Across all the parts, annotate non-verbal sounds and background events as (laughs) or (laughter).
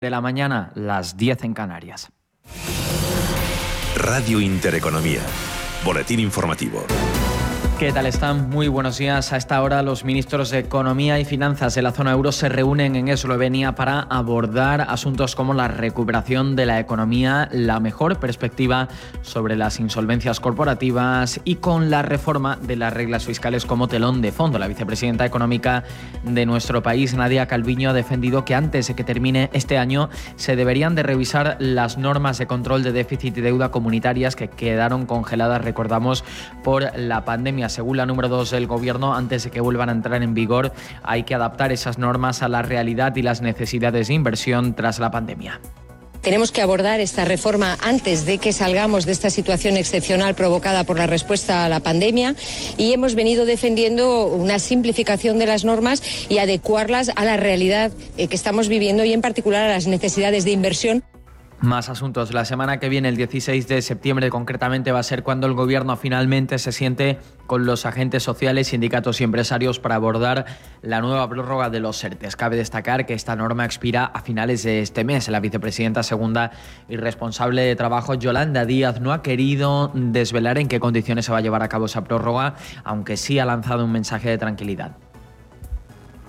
de la mañana, las 10 en Canarias. Radio Intereconomía. Boletín informativo. ¿Qué tal están? Muy buenos días. A esta hora los ministros de Economía y Finanzas de la zona euro se reúnen en Eslovenia para abordar asuntos como la recuperación de la economía, la mejor perspectiva sobre las insolvencias corporativas y con la reforma de las reglas fiscales como telón de fondo. La vicepresidenta económica de nuestro país, Nadia Calviño, ha defendido que antes de que termine este año se deberían de revisar las normas de control de déficit y deuda comunitarias que quedaron congeladas, recordamos, por la pandemia según la número 2 del Gobierno, antes de que vuelvan a entrar en vigor, hay que adaptar esas normas a la realidad y las necesidades de inversión tras la pandemia. Tenemos que abordar esta reforma antes de que salgamos de esta situación excepcional provocada por la respuesta a la pandemia y hemos venido defendiendo una simplificación de las normas y adecuarlas a la realidad eh, que estamos viviendo y en particular a las necesidades de inversión. Más asuntos. La semana que viene, el 16 de septiembre concretamente, va a ser cuando el Gobierno finalmente se siente con los agentes sociales, sindicatos y empresarios para abordar la nueva prórroga de los ERTES. Cabe destacar que esta norma expira a finales de este mes. La vicepresidenta segunda y responsable de trabajo, Yolanda Díaz, no ha querido desvelar en qué condiciones se va a llevar a cabo esa prórroga, aunque sí ha lanzado un mensaje de tranquilidad.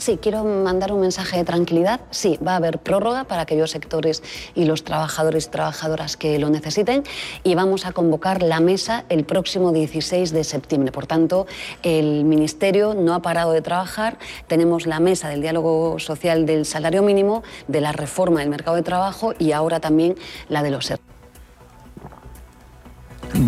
Sí, quiero mandar un mensaje de tranquilidad. Sí, va a haber prórroga para aquellos sectores y los trabajadores y trabajadoras que lo necesiten y vamos a convocar la mesa el próximo 16 de septiembre. Por tanto, el Ministerio no ha parado de trabajar. Tenemos la mesa del diálogo social del salario mínimo, de la reforma del mercado de trabajo y ahora también la de los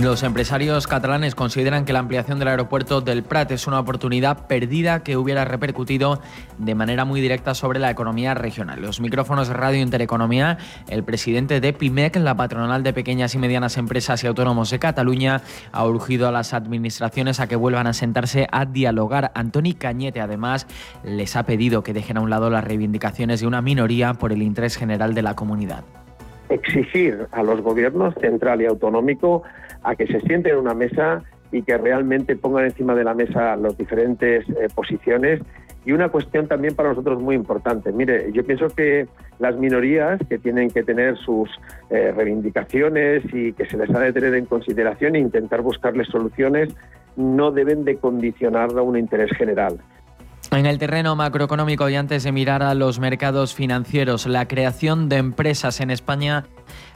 los empresarios catalanes consideran que la ampliación del aeropuerto del Prat es una oportunidad perdida que hubiera repercutido de manera muy directa sobre la economía regional. Los micrófonos de Radio Intereconomía, el presidente de PIMEC, la patronal de pequeñas y medianas empresas y autónomos de Cataluña, ha urgido a las administraciones a que vuelvan a sentarse a dialogar. Antoni Cañete, además, les ha pedido que dejen a un lado las reivindicaciones de una minoría por el interés general de la comunidad exigir a los gobiernos central y autonómico a que se sienten en una mesa y que realmente pongan encima de la mesa las diferentes eh, posiciones. Y una cuestión también para nosotros muy importante. Mire, yo pienso que las minorías que tienen que tener sus eh, reivindicaciones y que se les ha de tener en consideración e intentar buscarles soluciones no deben de condicionar a un interés general. En el terreno macroeconómico y antes de mirar a los mercados financieros, la creación de empresas en España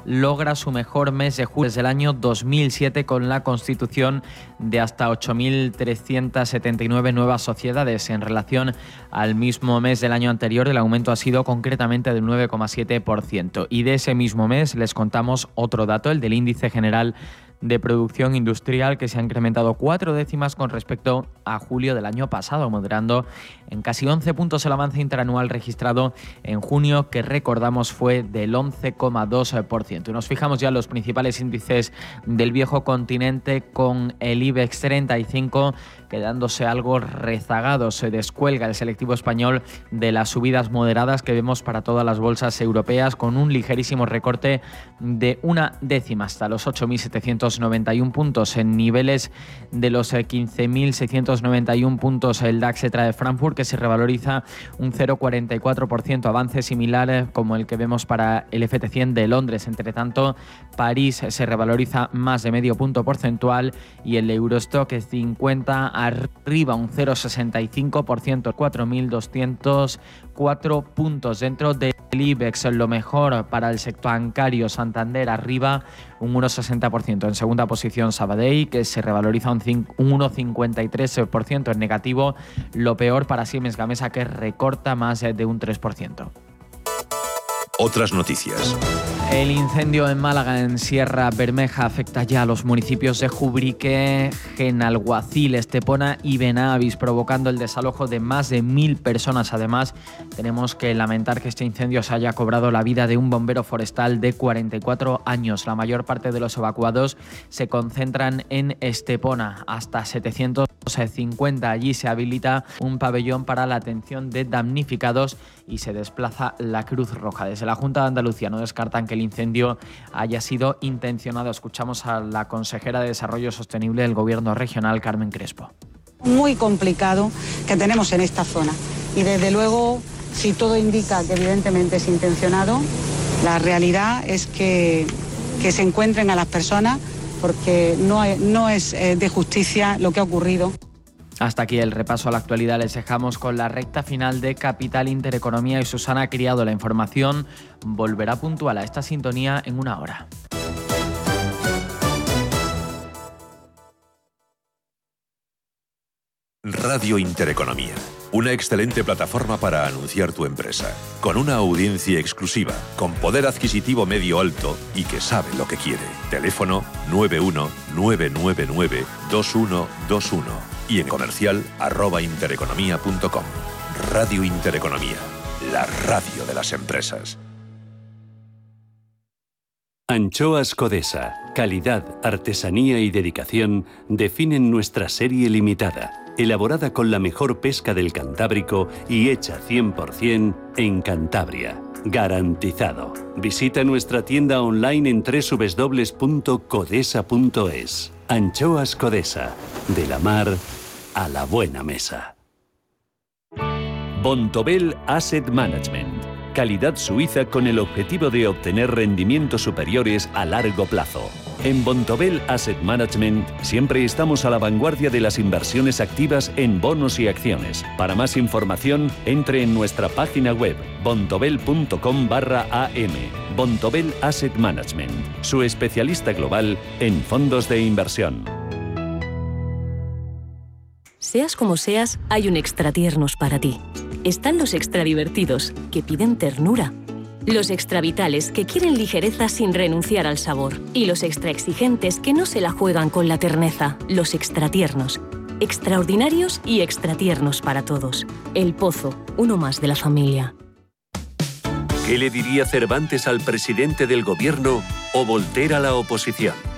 logra su mejor mes de julio desde el año 2007 con la constitución de hasta 8.379 nuevas sociedades. En relación al mismo mes del año anterior, el aumento ha sido concretamente del 9,7%. Y de ese mismo mes les contamos otro dato, el del índice general de producción industrial que se ha incrementado cuatro décimas con respecto a julio del año pasado, moderando en casi 11 puntos el avance interanual registrado en junio, que recordamos fue del 11,2%. Y nos fijamos ya en los principales índices del viejo continente con el IBEX 35 quedándose algo rezagado. Se descuelga el selectivo español de las subidas moderadas que vemos para todas las bolsas europeas, con un ligerísimo recorte de una décima hasta los 8.791 puntos en niveles de los 15.691 eh, puntos el DAX de Frankfurt, que se revaloriza un 0,44%, avance similar como el que vemos para el FT100 de Londres. Entre tanto, París se revaloriza más de medio punto porcentual y el Eurostock 50 arriba un 0,65%, 4.204 puntos dentro del IBEX, lo mejor para el sector bancario Santander arriba un 1,60%. En segunda posición Sabadell, que se revaloriza un 1,53% en negativo. Lo peor para Siemens Gamesa, que recorta más de un 3%. Otras noticias. El incendio en Málaga, en Sierra Bermeja, afecta ya a los municipios de Jubrique, Genalguacil, Estepona y Benavis, provocando el desalojo de más de mil personas. Además, tenemos que lamentar que este incendio se haya cobrado la vida de un bombero forestal de 44 años. La mayor parte de los evacuados se concentran en Estepona, hasta 750. Allí se habilita un pabellón para la atención de damnificados y se desplaza la Cruz Roja. Desde la Junta de Andalucía no descartan que el incendio haya sido intencionado. Escuchamos a la consejera de Desarrollo Sostenible del Gobierno Regional, Carmen Crespo. Muy complicado que tenemos en esta zona y desde luego, si todo indica que evidentemente es intencionado, La realidad es que, que se encuentren a las personas porque no, no es eh, de justicia lo que ha ocurrido. Hasta aquí el repaso a la actualidad. Les dejamos con la recta final de Capital Intereconomía y Susana Criado. La información volverá puntual a esta sintonía en una hora. Radio Intereconomía. Una excelente plataforma para anunciar tu empresa, con una audiencia exclusiva, con poder adquisitivo medio alto y que sabe lo que quiere. Teléfono 919992121 y en comercial intereconomía.com. Radio Intereconomía, la radio de las empresas. Anchoas Codesa, calidad, artesanía y dedicación definen nuestra serie limitada elaborada con la mejor pesca del Cantábrico y hecha 100% en Cantabria. Garantizado. Visita nuestra tienda online en www.codesa.es. Anchoas Codesa. De la mar a la buena mesa. Bontobel Asset Management. Calidad suiza con el objetivo de obtener rendimientos superiores a largo plazo. En Bontobel Asset Management siempre estamos a la vanguardia de las inversiones activas en bonos y acciones. Para más información, entre en nuestra página web bontobel.com barra am. Bontobel Asset Management, su especialista global en fondos de inversión. Seas como seas, hay un extra tiernos para ti. Están los extra divertidos, que piden ternura los extravitales que quieren ligereza sin renunciar al sabor. Y los extra exigentes que no se la juegan con la terneza. Los extratiernos. Extraordinarios y extratiernos para todos. El Pozo, uno más de la familia. ¿Qué le diría Cervantes al presidente del gobierno o Voltaire a la oposición?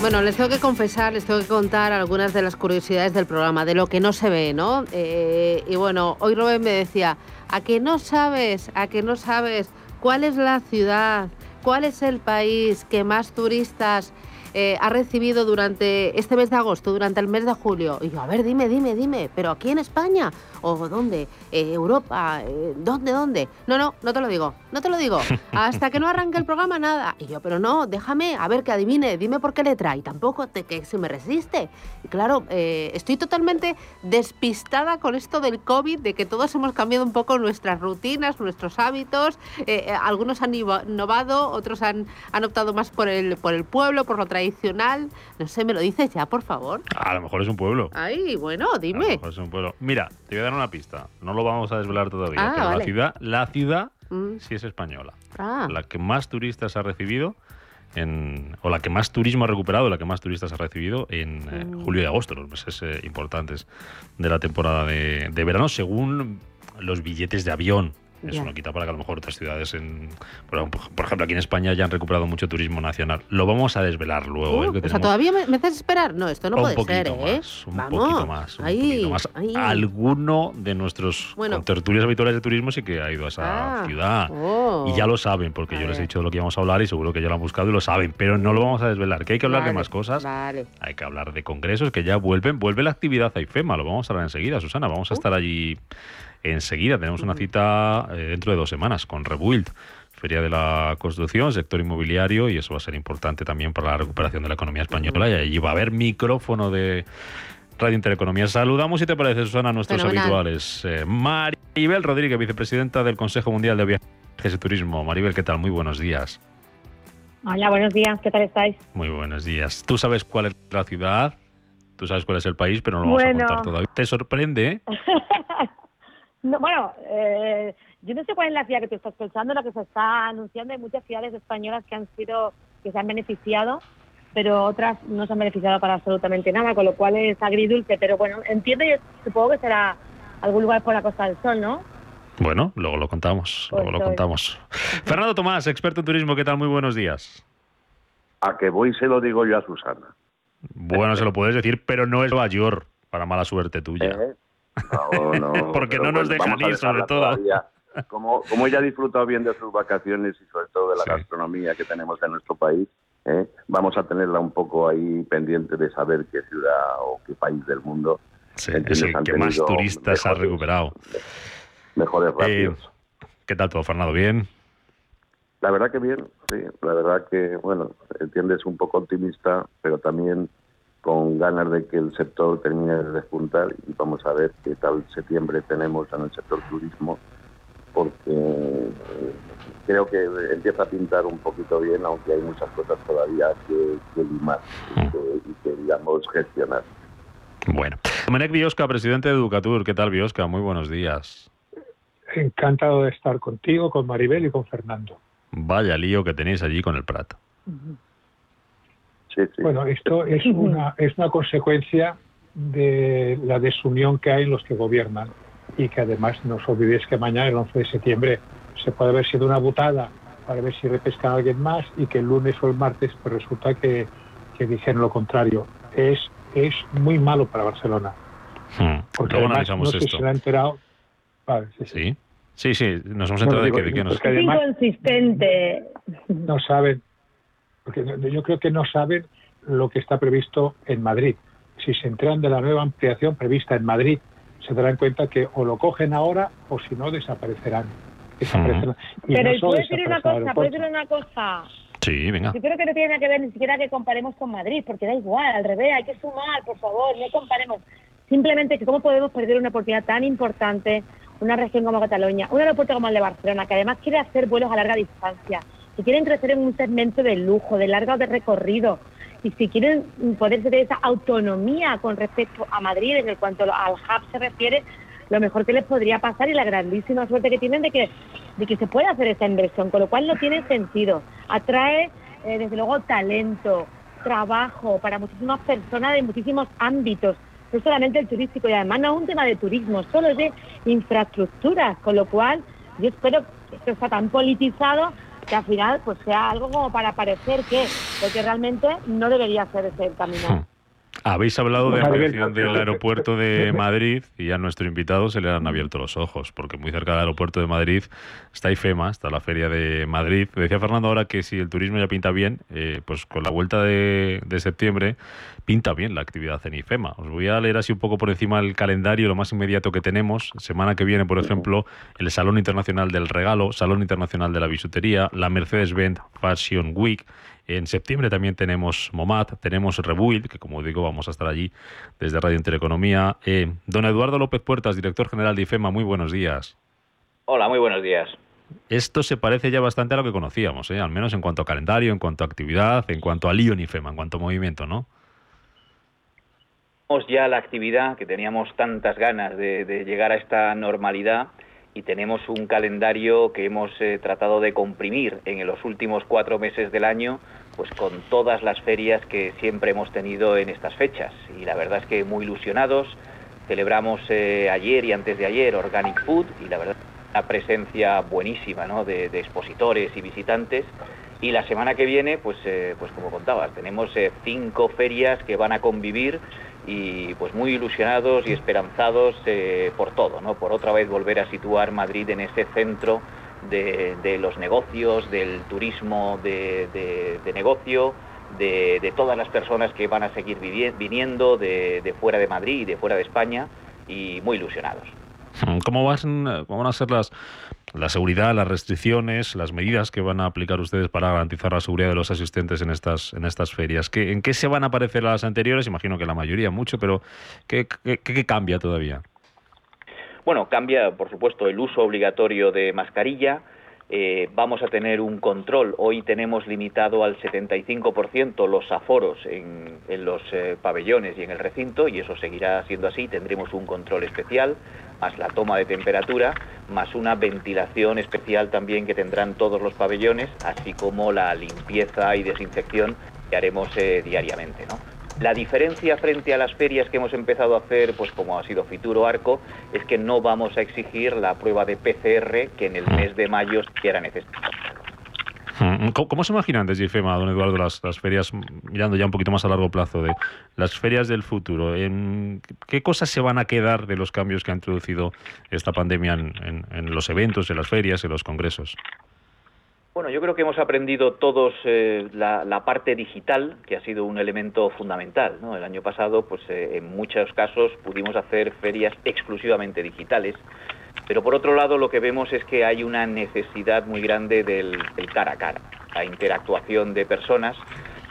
Bueno, les tengo que confesar, les tengo que contar algunas de las curiosidades del programa, de lo que no se ve, ¿no? Eh, y bueno, hoy Rubén me decía, ¿a que no sabes, a que no sabes cuál es la ciudad, cuál es el país que más turistas eh, ha recibido durante este mes de agosto, durante el mes de julio? Y yo, a ver, dime, dime, dime, ¿pero aquí en España? ¿O dónde? Eh, ¿Europa? Eh, ¿Dónde, dónde? No, no, no te lo digo, no te lo digo. (laughs) Hasta que no arranque el programa, nada. Y yo, pero no, déjame, a ver que adivine, dime por qué letra. Y tampoco te, que se me resiste. Y claro, eh, estoy totalmente despistada con esto del COVID, de que todos hemos cambiado un poco nuestras rutinas, nuestros hábitos. algunos han innovado, otros han, han optado más por el, por el pueblo, por lo tradicional. No sé, ¿me lo dices ya, por favor? A lo mejor es un pueblo. Ay, bueno, dime. A lo mejor es un pueblo. Mira, te voy a una pista. No lo vamos a desvelar todavía. Ah, pero la ciudad, la ciudad mm. sí es española. Ah. La que más turistas ha recibido en, o la que más turismo ha recuperado, la que más turistas ha recibido en eh, mm. julio y agosto, los meses eh, importantes de la temporada de, de, verano, según los billetes de avión eso no quita para que a lo mejor otras ciudades, en, por, ejemplo, aquí en España ya han recuperado mucho turismo nacional. Lo vamos a desvelar luego. ¿eh? o sea, ¿todavía me, haces esperar? No, esto no puede ser, ¿eh? un poquito más, un poquito más. Alguno de nuestros tertulios habituales de turismo sí que ha ido a esa ah, ciudad. Oh. Y ya lo saben, porque yo les he dicho de lo que íbamos a hablar y seguro que ya lo han buscado y lo saben. Pero no lo vamos a desvelar, que hay que hablar de más cosas. Hay que hablar de congresos que ya vuelven. Vuelve la actividad a IFEMA, lo vamos a hablar enseguida, Susana. Vamos a uh. estar allí enseguida. Tenemos una cita eh, dentro de dos semanas con Rebuild. Feria de la Construcción, sector inmobiliario, y eso va a ser importante también para la recuperación de la economía española. Y allí va a haber micrófono de Radio Intereconomía. Saludamos, si te parece, Susana, a nuestros habituales. Eh, Maribel Rodríguez, vicepresidenta del Consejo Mundial de Viajes y Turismo. Maribel, ¿qué tal? Muy buenos días. Hola, buenos días. ¿Qué tal estáis? Muy buenos días. ¿Tú sabes cuál es la ciudad? Tú sabes cuál es el país, pero no lo vamos a contar todavía. ¿Te sorprende? (laughs) No, bueno, eh, yo no sé cuál es la ciudad que tú estás pensando, la que se está anunciando. Hay muchas ciudades españolas que han sido, que se han beneficiado pero otras no se han beneficiado para absolutamente nada, con lo cual es agridulce. Pero bueno, entiendo y supongo que será algún lugar por la Costa del Sol, ¿no? Bueno, luego lo contamos, pues luego lo contamos. Fernando Tomás, experto en turismo, ¿qué tal? Muy buenos días. A que voy se lo digo yo a Susana. Bueno, se lo puedes decir, pero no es mayor para mala suerte tuya. ¿Eh? No, no. (laughs) Porque no nos dejan ir, sobre todo. Como, como ella ha disfrutado bien de sus vacaciones y sobre todo de la gastronomía que tenemos en nuestro país, ¿eh? vamos a tenerla un poco ahí pendiente de saber qué ciudad o qué país del mundo es el que más turistas ha recuperado. Mejores eh, rápidos. ¿Qué tal todo, Fernando? ¿Bien? La verdad que bien, sí. La verdad que, bueno, entiendes un poco optimista, pero también con ganas de que el sector termine de despuntar y vamos a ver qué tal septiembre tenemos en el sector turismo porque eh, creo que empieza a pintar un poquito bien, aunque hay muchas cosas todavía que, limar y que, digamos, gestionar. Bueno. Domenech Biosca, presidente de Educatur. ¿Qué tal, Biosca? Muy buenos días. Encantado de estar contigo, con Maribel y con Fernando. Vaya lío que tenéis allí con el Prat. Bueno, esto es (laughs) una, es una consecuencia de la desunión que hay en los que gobiernan y que además no os olvidéis que mañana, el 11 de septiembre, se puede haber sido una butada para ver si repescan a alguien más y que el lunes o el martes pues resulta que, que dijeron lo contrario. Es, es muy malo para Barcelona. Hmm. Porque además no sé esto? se ha enterado. sí, sí. sí, nos hemos enterado de que, de que nos... Es inconsistente. No saben, porque yo creo que no saben lo que está previsto en Madrid. Si se enteran de la nueva ampliación prevista en Madrid se darán cuenta que o lo cogen ahora o si no desaparecerán. desaparecerán. Pero no puede decir una cosa, puede decir una cosa. Sí, venga. Yo creo que no tiene nada que ver ni siquiera que comparemos con Madrid, porque da igual, al revés, hay que sumar, por favor, no comparemos. Simplemente que cómo podemos perder una oportunidad tan importante, una región como Cataluña, un aeropuerto como el de Barcelona, que además quiere hacer vuelos a larga distancia, que quieren crecer en un segmento de lujo, de largo de recorrido, y si quieren poder tener esa autonomía con respecto a Madrid en cuanto al hub se refiere, lo mejor que les podría pasar y la grandísima suerte que tienen de que, de que se puede hacer esta inversión, con lo cual no tiene sentido. Atrae, eh, desde luego, talento, trabajo para muchísimas personas de muchísimos ámbitos, no solamente el turístico, y además no es un tema de turismo, solo es de infraestructuras, con lo cual yo espero que esto está tan politizado que al final pues sea algo como para parecer que, porque realmente no debería ser ese el camino. Habéis hablado de ampliación del aeropuerto de Madrid y a nuestro invitado se le han abierto los ojos, porque muy cerca del aeropuerto de Madrid está IFEMA, está la Feria de Madrid. Decía Fernando ahora que si el turismo ya pinta bien, eh, pues con la vuelta de, septiembre pinta bien la actividad en IFEMA. Os voy a leer así un poco por encima el calendario, lo más inmediato que tenemos. Semana que viene, por ejemplo, el Salón Internacional del Regalo, Salón Internacional de la Bisutería, la Mercedes-Benz Fashion Week, en septiembre también tenemos MOMAT, tenemos Rebuild, que como digo vamos a estar allí desde Radio Intereconomía. Eh, don Eduardo López Puertas, director general de IFEMA, muy buenos días. Hola, muy buenos días. Esto se parece ya bastante a lo que conocíamos, ¿eh? al menos en cuanto a calendario, en cuanto a actividad, en cuanto a lío en IFEMA, en cuanto a movimiento, ¿no? ya la actividad, que teníamos tantas ganas de llegar a esta normalidad, y tenemos un calendario que hemos eh, tratado de comprimir en los últimos cuatro meses del año, pues con todas las ferias que siempre hemos tenido en estas fechas. Y la verdad es que muy ilusionados. Celebramos eh, ayer y antes de ayer Organic Food y la verdad una presencia buenísima ¿no? de, expositores y visitantes. Y la semana que viene, pues, eh, pues como contabas, tenemos cinco ferias que van a convivir y pues muy ilusionados y esperanzados eh, por todo, ¿no? por otra vez volver a situar Madrid en ese centro de, los negocios, del turismo de, negocio, de, todas las personas que van a seguir viniendo de, fuera de Madrid y de fuera de España y muy ilusionados. ¿Cómo cómo van a ser las la seguridad, las restricciones, las medidas que van a aplicar ustedes para garantizar la seguridad de los asistentes en estas, en estas ferias. ¿Qué, ¿En qué se van a parecer a las anteriores? Imagino que la mayoría mucho, pero ¿qué, qué, cambia todavía? Bueno, cambia, por supuesto, el uso obligatorio de mascarilla. Eh, vamos a tener un control. Hoy tenemos limitado al 75% los aforos en, los eh, pabellones y en el recinto, y eso seguirá siendo así. Tendremos un control especial más la toma de temperatura, más una ventilación especial también que tendrán todos los pabellones, así como la limpieza y desinfección que haremos eh, diariamente, ¿no? La diferencia frente a las ferias que hemos empezado a hacer, pues como ha sido Fituro Arco, es que no vamos a exigir la prueba de PCR que en el mes de mayo era necesario. Mm, ¿Cómo, se imaginan desde IFEMA, don Eduardo, las, ferias, mirando ya un poquito más a largo plazo, de las ferias del futuro? ¿En ¿Qué cosas se van a quedar de los cambios que ha introducido esta pandemia en los eventos, en las ferias, en los congresos? Bueno, yo creo que hemos aprendido todos eh, la, parte digital, que ha sido un elemento fundamental. El año pasado, pues eh, en muchos casos pudimos hacer ferias exclusivamente digitales, pero por otro lado lo que vemos es que hay una necesidad muy grande del, del cara a cara, la interactuación de personas,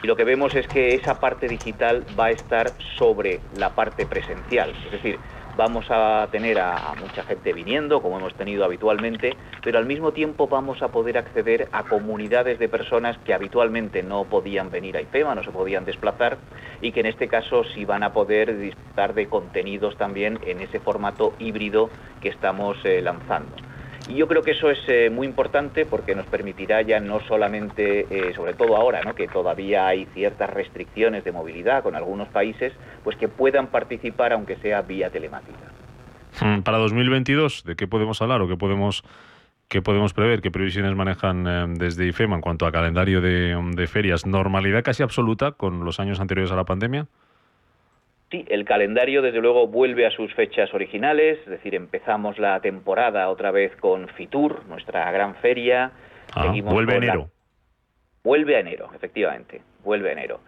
y lo que vemos es que esa parte digital va a estar sobre la parte presencial, es decir, vamos a tener a, mucha gente viniendo, como hemos tenido habitualmente, pero al mismo tiempo vamos a poder acceder a comunidades de personas que habitualmente no podían venir a IFEMA, no se podían desplazar, y que en este caso sí van a poder disfrutar de contenidos también en ese formato híbrido que estamos eh, lanzando. Y yo creo que eso es eh, muy importante porque nos permitirá ya no solamente, eh, sobre todo ahora, ¿no? que todavía hay ciertas restricciones de movilidad con algunos países, pues que puedan participar aunque sea vía telemática. Hmm, para 2022, ¿de qué podemos hablar o qué podemos, qué podemos prever? ¿Qué previsiones manejan eh, desde IFEMA en cuanto a calendario de ferias? ¿Normalidad casi absoluta con los años anteriores a la pandemia? Sí, el calendario desde luego vuelve a sus fechas originales, es decir, empezamos la temporada otra vez con Fitur, nuestra gran feria. Ah, vuelve a enero. Vuelve a enero, efectivamente, vuelve a enero.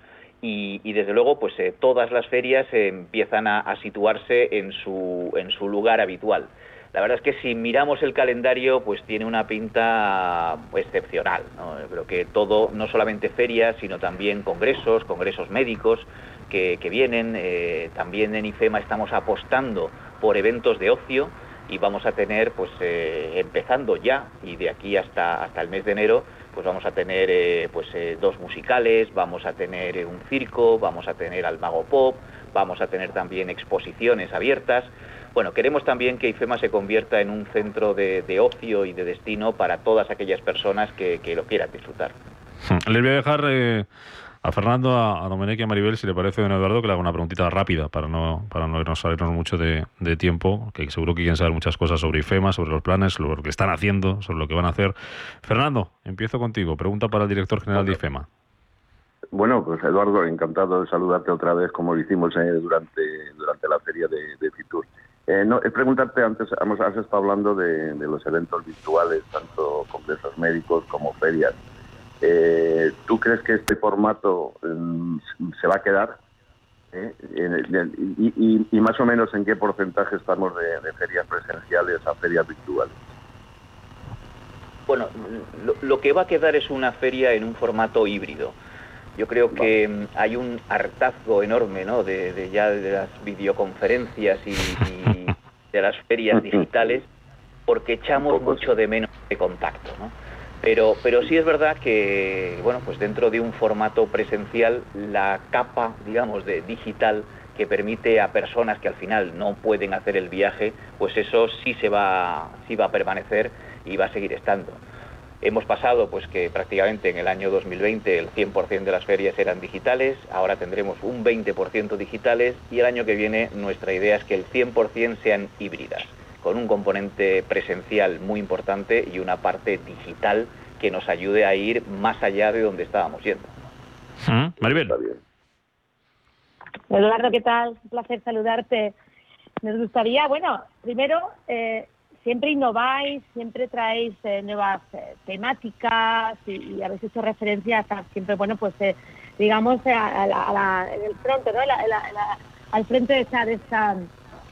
Y, desde luego, pues eh, todas las ferias empiezan a, situarse en su, en su lugar habitual. La verdad es que si miramos el calendario, pues tiene una pinta excepcional. Creo que todo, no solamente ferias, sino también congresos, congresos médicos, que, vienen. Eh, también en IFEMA estamos apostando por eventos de ocio y vamos a tener, pues eh, empezando ya y de aquí hasta, hasta el mes de enero, pues vamos a tener eh, pues dos musicales, vamos a tener un circo, vamos a tener al Mago Pop, vamos a tener también exposiciones abiertas. Bueno, queremos también que IFEMA se convierta en un centro de, ocio y de destino para todas aquellas personas que, que lo quieran disfrutar. Les voy a dejar a Fernando, a, Domenech y a Maribel, si le parece, don Eduardo, que le haga una preguntita rápida para no, para no irnos salirnos mucho de, tiempo, que seguro que quieren saber muchas cosas sobre IFEMA, sobre los planes, sobre lo que están haciendo, sobre lo que van a hacer. Fernando, empiezo contigo. Pregunta para el director general de IFEMA. Bueno, pues Eduardo, encantado de saludarte otra vez, como lo hicimos eh, durante, durante la feria de, de Fitur. Eh, no, es preguntarte, antes has estado hablando de, de los eventos virtuales, tanto congresos médicos como ferias. Eh, ¿Tú crees que este formato mm, se va a quedar? ¿Eh? Y, más o menos en qué porcentaje estamos de, ferias presenciales a ferias virtuales? Bueno, lo, que va a quedar es una feria en un formato híbrido. Yo creo que mm, hay un hartazgo enorme ¿no? de, ya de las videoconferencias y, de las ferias (laughs) digitales porque echamos mucho de menos de contacto. ¿no? Pero, pero sí es verdad que, bueno, pues dentro de un formato presencial, la capa, digamos, de digital que permite a personas que al final no pueden hacer el viaje, pues eso sí se va, sí va a permanecer y va a seguir estando. Hemos pasado pues que prácticamente en el año 2020 el 100% de las ferias eran digitales, ahora tendremos un 20% digitales y el año que viene nuestra idea es que el 100% sean híbridas con un componente presencial muy importante y una parte digital que nos ayude a ir más allá de donde estábamos yendo. Mm, Maribel. Eduardo, ¿qué tal? Un placer saludarte. Nos gustaría, bueno, primero, eh, siempre innováis, siempre traéis eh, nuevas eh, temáticas y, habéis hecho referencias a siempre, bueno, pues digamos, a, en el frente, ¿no? al frente de esta, de esta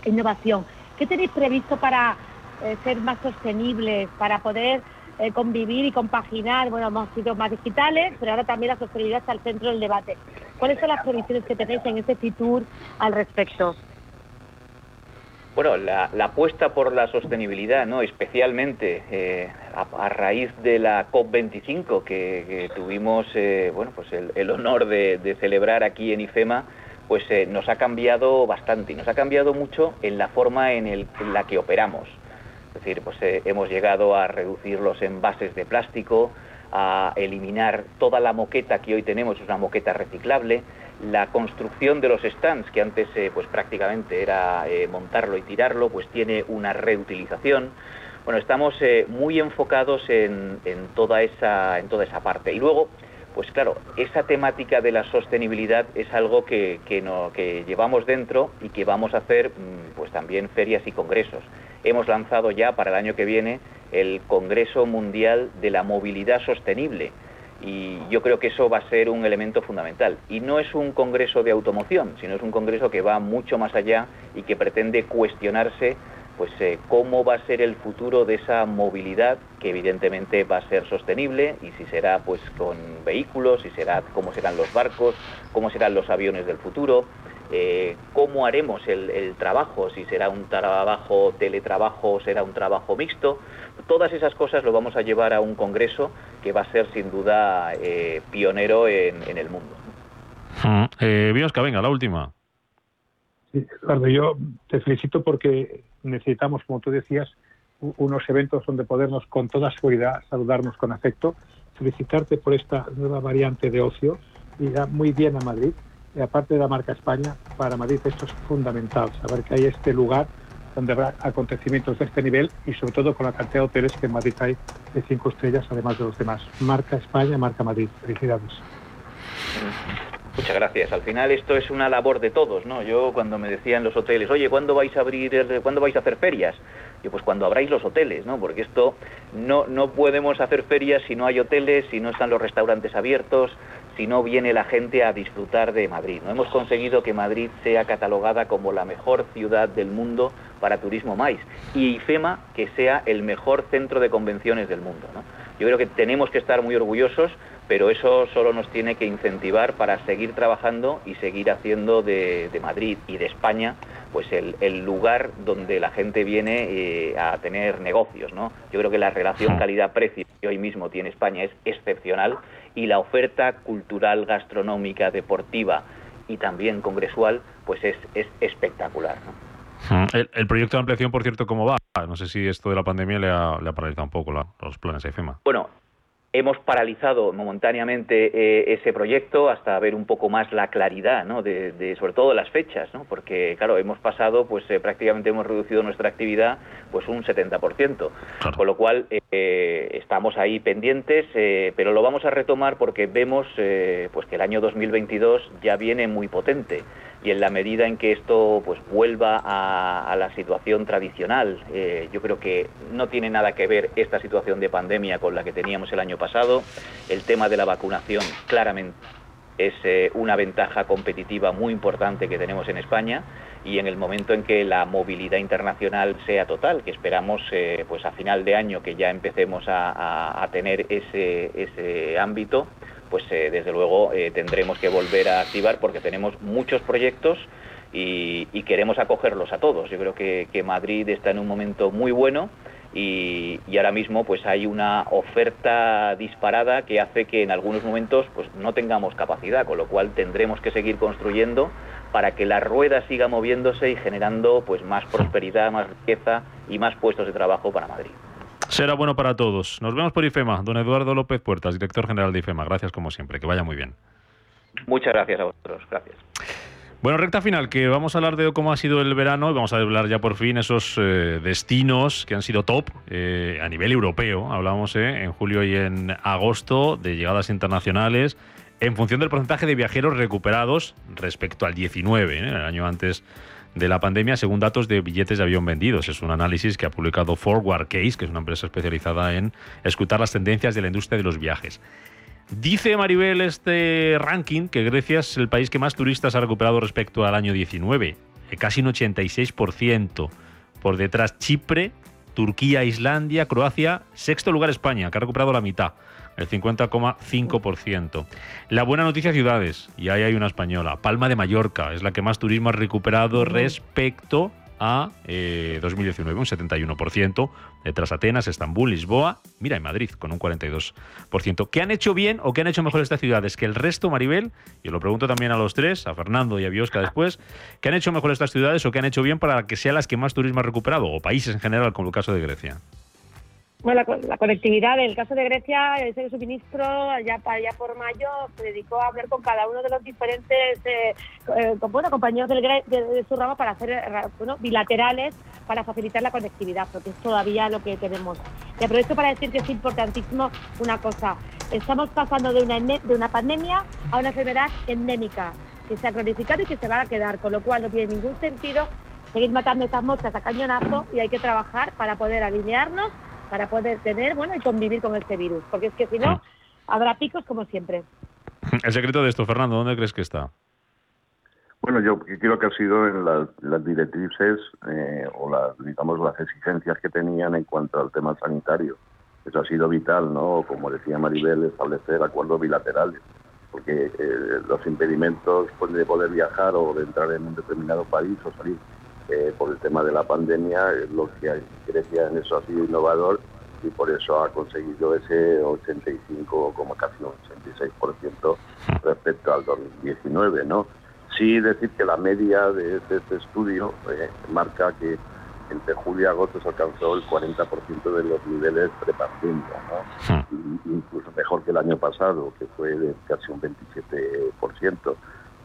innovación. ¿Qué tenéis previsto para eh, ser más sostenibles, para poder eh, convivir y compaginar? Bueno, hemos sido más digitales, pero ahora también la sostenibilidad está al centro del debate. ¿Cuáles son las previsiones que tenéis en este Fitur al respecto? Bueno, la, apuesta por la sostenibilidad, ¿no? especialmente eh, a, raíz de la COP25 que, tuvimos bueno, pues el, honor de celebrar aquí en IFEMA, pues eh, nos ha cambiado bastante y nos ha cambiado mucho en la forma en, la que operamos. Es decir, pues eh, hemos llegado a reducir los envases de plástico, a eliminar toda la moqueta que hoy tenemos, es una moqueta reciclable, la construcción de los stands, que antes eh, pues prácticamente era montarlo y tirarlo, pues tiene una reutilización. Bueno, estamos muy enfocados en, toda esa, en toda esa parte. Y luego, pues claro, esa temática de la sostenibilidad es algo que, que, llevamos dentro y que vamos a hacer mm, pues también ferias y congresos. Hemos lanzado ya para el año que viene el Congreso Mundial de la Movilidad Sostenible, y yo creo que eso va a ser un elemento fundamental. Y no es un congreso de automoción, sino es un congreso que va mucho más allá y que pretende cuestionarse pues eh, cómo va a ser el futuro de esa movilidad que evidentemente va a ser sostenible y si será pues con vehículos, si será cómo serán los barcos, cómo serán los aviones del futuro, eh, cómo haremos el, trabajo, si será un trabajo teletrabajo o será un trabajo mixto. Todas esas cosas lo vamos a llevar a un congreso que va a ser sin duda eh, pionero en, el mundo. Mm, eh, Biosca, venga, la última. Sí, yo te felicito porque necesitamos, como tú decías, unos eventos donde podernos con toda seguridad saludarnos con afecto. Felicitarte por esta nueva variante de ocio y da muy bien a Madrid y aparte de la marca España, para Madrid esto es fundamental, saber que hay este lugar donde habrá acontecimientos de este nivel y sobre todo con la cantidad de hoteles que en Madrid hay de cinco estrellas, además de los demás. Marca España, marca Madrid. Felicidades. Muchas gracias. Al final esto es una labor de todos, ¿no? Yo cuando me decían los hoteles, oye, ¿cuándo vais a abrir, cuándo vais a hacer ferias? Yo pues cuando abráis los hoteles, ¿no? Porque esto no, no podemos hacer ferias si no hay hoteles, si no están los restaurantes abiertos, si no viene la gente a disfrutar de Madrid. No hemos conseguido que Madrid sea catalogada como la mejor ciudad del mundo para turismo mais y IFEMA que sea el mejor centro de convenciones del mundo. Yo creo que tenemos que estar muy orgullosos, pero eso solo nos tiene que incentivar para seguir trabajando y seguir haciendo de, Madrid y de España pues el, lugar donde la gente viene eh, a tener negocios. ¿no? Yo creo que la relación calidad-precio que hoy mismo tiene España es excepcional y la oferta cultural, gastronómica, deportiva y también congresual, pues es, es espectacular. El, proyecto de ampliación, por cierto, ¿cómo va? No sé si esto de la pandemia le ha, le ha paralizado un poco los planes de IFEMA. Bueno, Hemos paralizado momentáneamente eh, ese proyecto hasta ver un poco más la claridad, ¿no? de, sobre todo las fechas, ¿no? porque claro, hemos pasado, pues eh, prácticamente hemos reducido nuestra actividad pues un 70%, con lo cual eh, estamos ahí pendientes, pero lo vamos a retomar porque vemos pues que el año 2022 ya viene muy potente y en la medida en que esto pues vuelva a, la situación tradicional, eh, yo creo que no tiene nada que ver esta situación de pandemia con la que teníamos el año pasado. El tema de la vacunación claramente es eh, una ventaja competitiva muy importante que tenemos en España y en el momento en que la movilidad internacional sea total, que esperamos eh, pues a final de año que ya empecemos a, a tener ese, ese ámbito, pues eh, desde luego eh, tendremos que volver a activar porque tenemos muchos proyectos y, queremos acogerlos a todos. Yo creo que, Madrid está en un momento muy bueno y, ahora mismo pues hay una oferta disparada que hace que en algunos momentos pues no tengamos capacidad, con lo cual tendremos que seguir construyendo para que la rueda siga moviéndose y generando pues más prosperidad, más riqueza y más puestos de trabajo para Madrid. Será bueno para todos. Nos vemos por IFEMA. Don Eduardo López Puertas, director general de IFEMA. Gracias como siempre. Que vaya muy bien. Muchas gracias a vosotros. Gracias. Bueno, recta final, que vamos a hablar de cómo ha sido el verano y vamos a hablar ya por fin esos eh, destinos que han sido top eh, a nivel europeo. Hablamos eh, en julio y en agosto de llegadas internacionales en función del porcentaje de viajeros recuperados respecto al 19, el año antes de la pandemia según datos de billetes de avión vendidos. Es un análisis que ha publicado Forward Case, que es una empresa especializada en escuchar las tendencias de la industria de los viajes. Dice Maribel este ranking que Grecia es el país que más turistas ha recuperado respecto al año 19, eh, casi un 86%. Por detrás Chipre, Turquía, Islandia, Croacia, sexto lugar España, que ha recuperado la mitad el 50,5%. La buena noticia ciudades, y ahí hay una española. Palma de Mallorca es la que más turismo ha recuperado respecto a 2019, eh, un 71%, detrás Atenas, Estambul, Lisboa, mira, en Madrid, con un 42%. ¿Qué han hecho bien o qué han hecho mejor estas ciudades que el resto, Maribel? Y lo pregunto también a los tres, a Fernando y a Biosca (laughs) después, ¿qué han hecho mejor estas ciudades o qué han hecho bien para que sean las que más turismo han recuperado, o países en general, como el caso de Grecia? Bueno, la, conectividad, en el caso de Grecia, ese suministro, para, ya por mayo, se dedicó a hablar con cada uno de los diferentes eh, eh bueno, compañeros del, de, su rama para hacer bueno, bilaterales para facilitar la conectividad, porque es todavía lo que tenemos. Y aprovecho para decir que es importantísimo una cosa. Estamos pasando de una, de una pandemia a una enfermedad endémica que se ha cronificado y que se va a quedar, con lo cual no tiene ningún sentido seguir matando estas moscas a cañonazo y hay que trabajar para poder alinearnos para poder tener, bueno, y convivir con este virus, porque es que si no, habrá picos como siempre. (laughs) El secreto de esto, Fernando, ¿dónde crees que está? Bueno, yo creo que ha sido en las, directrices eh, o las, digamos, las exigencias que tenían en cuanto al tema sanitario. Eso ha sido vital, ¿no? Como decía Maribel, establecer acuerdos bilaterales, porque eh, los impedimentos pues, de poder viajar o de entrar en un determinado país o salir eh, por el tema de la pandemia, lo que Grecia en eso ha sido innovador y por eso ha conseguido ese 85, como casi un 86% respecto al 2019, ¿no? Sí decir que la media de, este estudio eh, marca que entre julio y agosto se alcanzó el 40% de los niveles prepandemia, ¿no? incluso mejor que el año pasado, que fue de casi un 27%.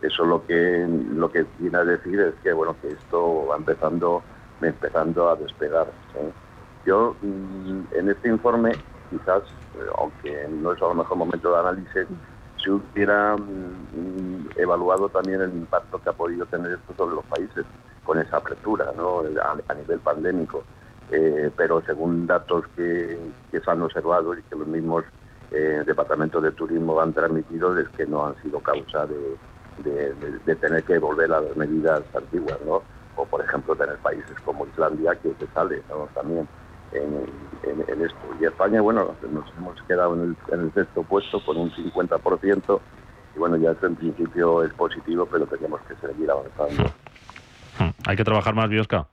Eso lo que lo que viene a decir es que bueno que esto va empezando empezando a despegar. Yo mm, en este informe quizás, eh, aunque no es a lo mejor momento de análisis, si hubiera mm, evaluado también el impacto que ha podido tener esto sobre los países con esa apertura ¿no? a, nivel pandémico. Eh, pero según datos que, se han observado y que los mismos eh, departamentos de turismo han transmitido, es que no han sido causa de, de, tener que volver a las medidas antiguas, ¿no? O, por ejemplo, tener países como Islandia que se sale también en, esto. Y España, bueno, nos hemos quedado en el, sexto puesto con un 50%, y bueno, ya esto en principio es positivo, pero tenemos que seguir avanzando. Hmm. ¿Hay que trabajar más, Biosca?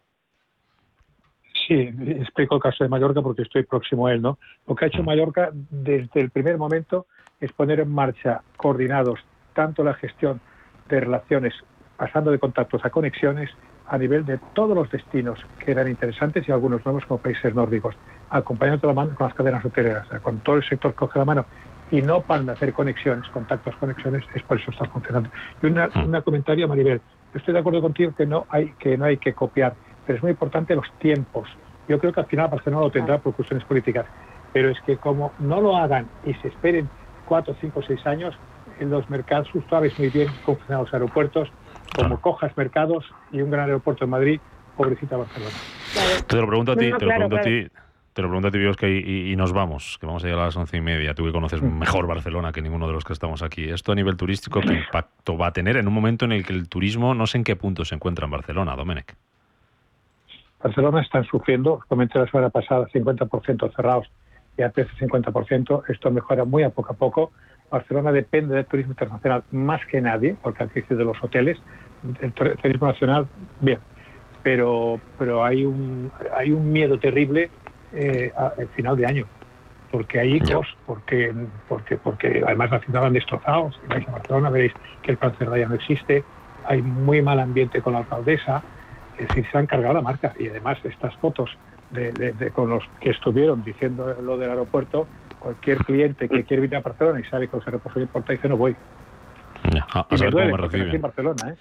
Sí, explico el caso de Mallorca porque estoy próximo a él, ¿no? Lo que ha hecho hmm. Mallorca desde el primer momento es poner en marcha coordinados tanto la gestión de relaciones, pasando de contactos a conexiones a nivel de todos los destinos que eran interesantes y algunos nuevos como países nórdicos, acompañando la mano con las cadenas hoteleras, con todo el sector coge la mano y no para hacer conexiones, contactos, conexiones, es por eso está funcionando. Y un comentario, Maribel, estoy de acuerdo contigo que no hay que no hay que copiar, pero es muy importante los tiempos. Yo creo que al final Barcelona lo tendrá por cuestiones políticas, pero es que como no lo hagan y se esperen cuatro, cinco, seis años, los mercados, tú sabes muy bien cómo funcionan los aeropuertos, como cojas mercados y un gran aeropuerto en Madrid, pobrecita Barcelona. Te lo pregunto a ti, te lo pregunto a ti. Te lo pregunto a ti, Biosca, y, y, nos vamos, que vamos a llegar a las once y media. Tú que conoces mm. mejor Barcelona que ninguno de los que estamos aquí. Esto a nivel turístico, ¿qué impacto va a tener en un momento en el que el turismo no sé en qué punto se encuentra en Barcelona, Domenech? Barcelona están sufriendo, comenté la semana pasada, 50% cerrados y antes 50%. Esto mejora muy a poco a poco. Barcelona depende del turismo internacional más que nadie, porque aquí de los hoteles, el turismo nacional, bien, pero, pero hay, un, hay un miedo terrible eh, al final de año, porque hay hijos, porque, porque, porque además la ciudad van destrozados. Si vais a Barcelona veréis que el plan ya no existe, hay muy mal ambiente con la alcaldesa, es decir, se han cargado la marca y además estas fotos de, con los que estuvieron diciendo lo del aeropuerto cualquier cliente que quiere venir a Barcelona y sabe que los aeropuertos importa dice no voy. a, ver cómo me. En Barcelona, ¿eh?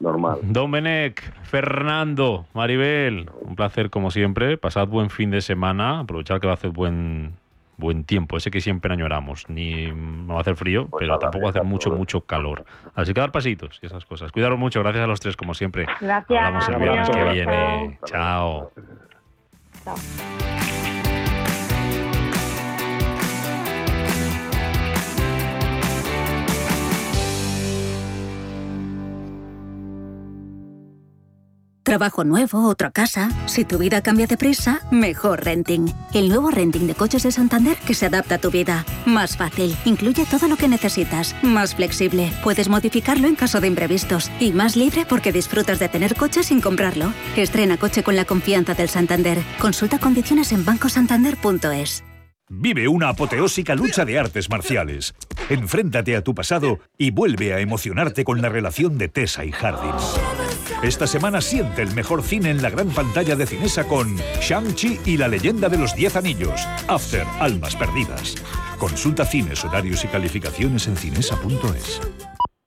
Normal. Domenech, Fernando, Maribel, un placer como siempre. Pasad buen fin de semana. Aprovechar que va a hacer buen buen tiempo, ese que siempre añoramos. Ni no va a hacer frío, pues pero tampoco va a hacer mucho, mucho calor. Así que dar pasitos y esas cosas. Cuidaros mucho, gracias a los tres, como siempre. Gracias. Hablamos el viernes que viene. Chao. Chao. Trabajo nuevo, otra casa. Si tu vida cambia de prisa, mejor renting. El nuevo renting de coches de Santander que se adapta a tu vida. Más fácil, incluye todo lo que necesitas. Más flexible, puedes modificarlo en caso de imprevistos. Y más libre porque disfrutas de tener coche sin comprarlo. Estrena coche con la confianza del Santander. Consulta condiciones en bancosantander.es. Vive una apoteósica lucha de artes marciales. Enfréntate a tu pasado y vuelve a emocionarte con la relación de Tessa y Hardin. Esta semana siente el mejor cine en la gran pantalla de Cinesa con Shang-Chi y la leyenda de los Diez Anillos. After, Almas Perdidas. Consulta cines, horarios y calificaciones en cinesa.es.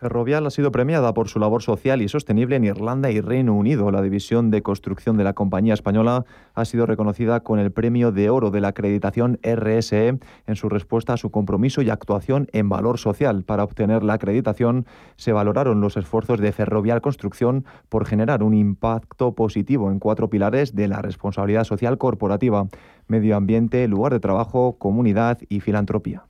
Ferrovial ha sido premiada por su labor social y sostenible en Irlanda y Reino Unido. La división de construcción de la compañía española ha sido reconocida con el premio de oro de la acreditación RSE en su respuesta a su compromiso y actuación en valor social. Para obtener la acreditación se valoraron los esfuerzos de Ferrovial Construcción por generar un impacto positivo en cuatro pilares de la responsabilidad social corporativa, medio ambiente, lugar de trabajo, comunidad y filantropía.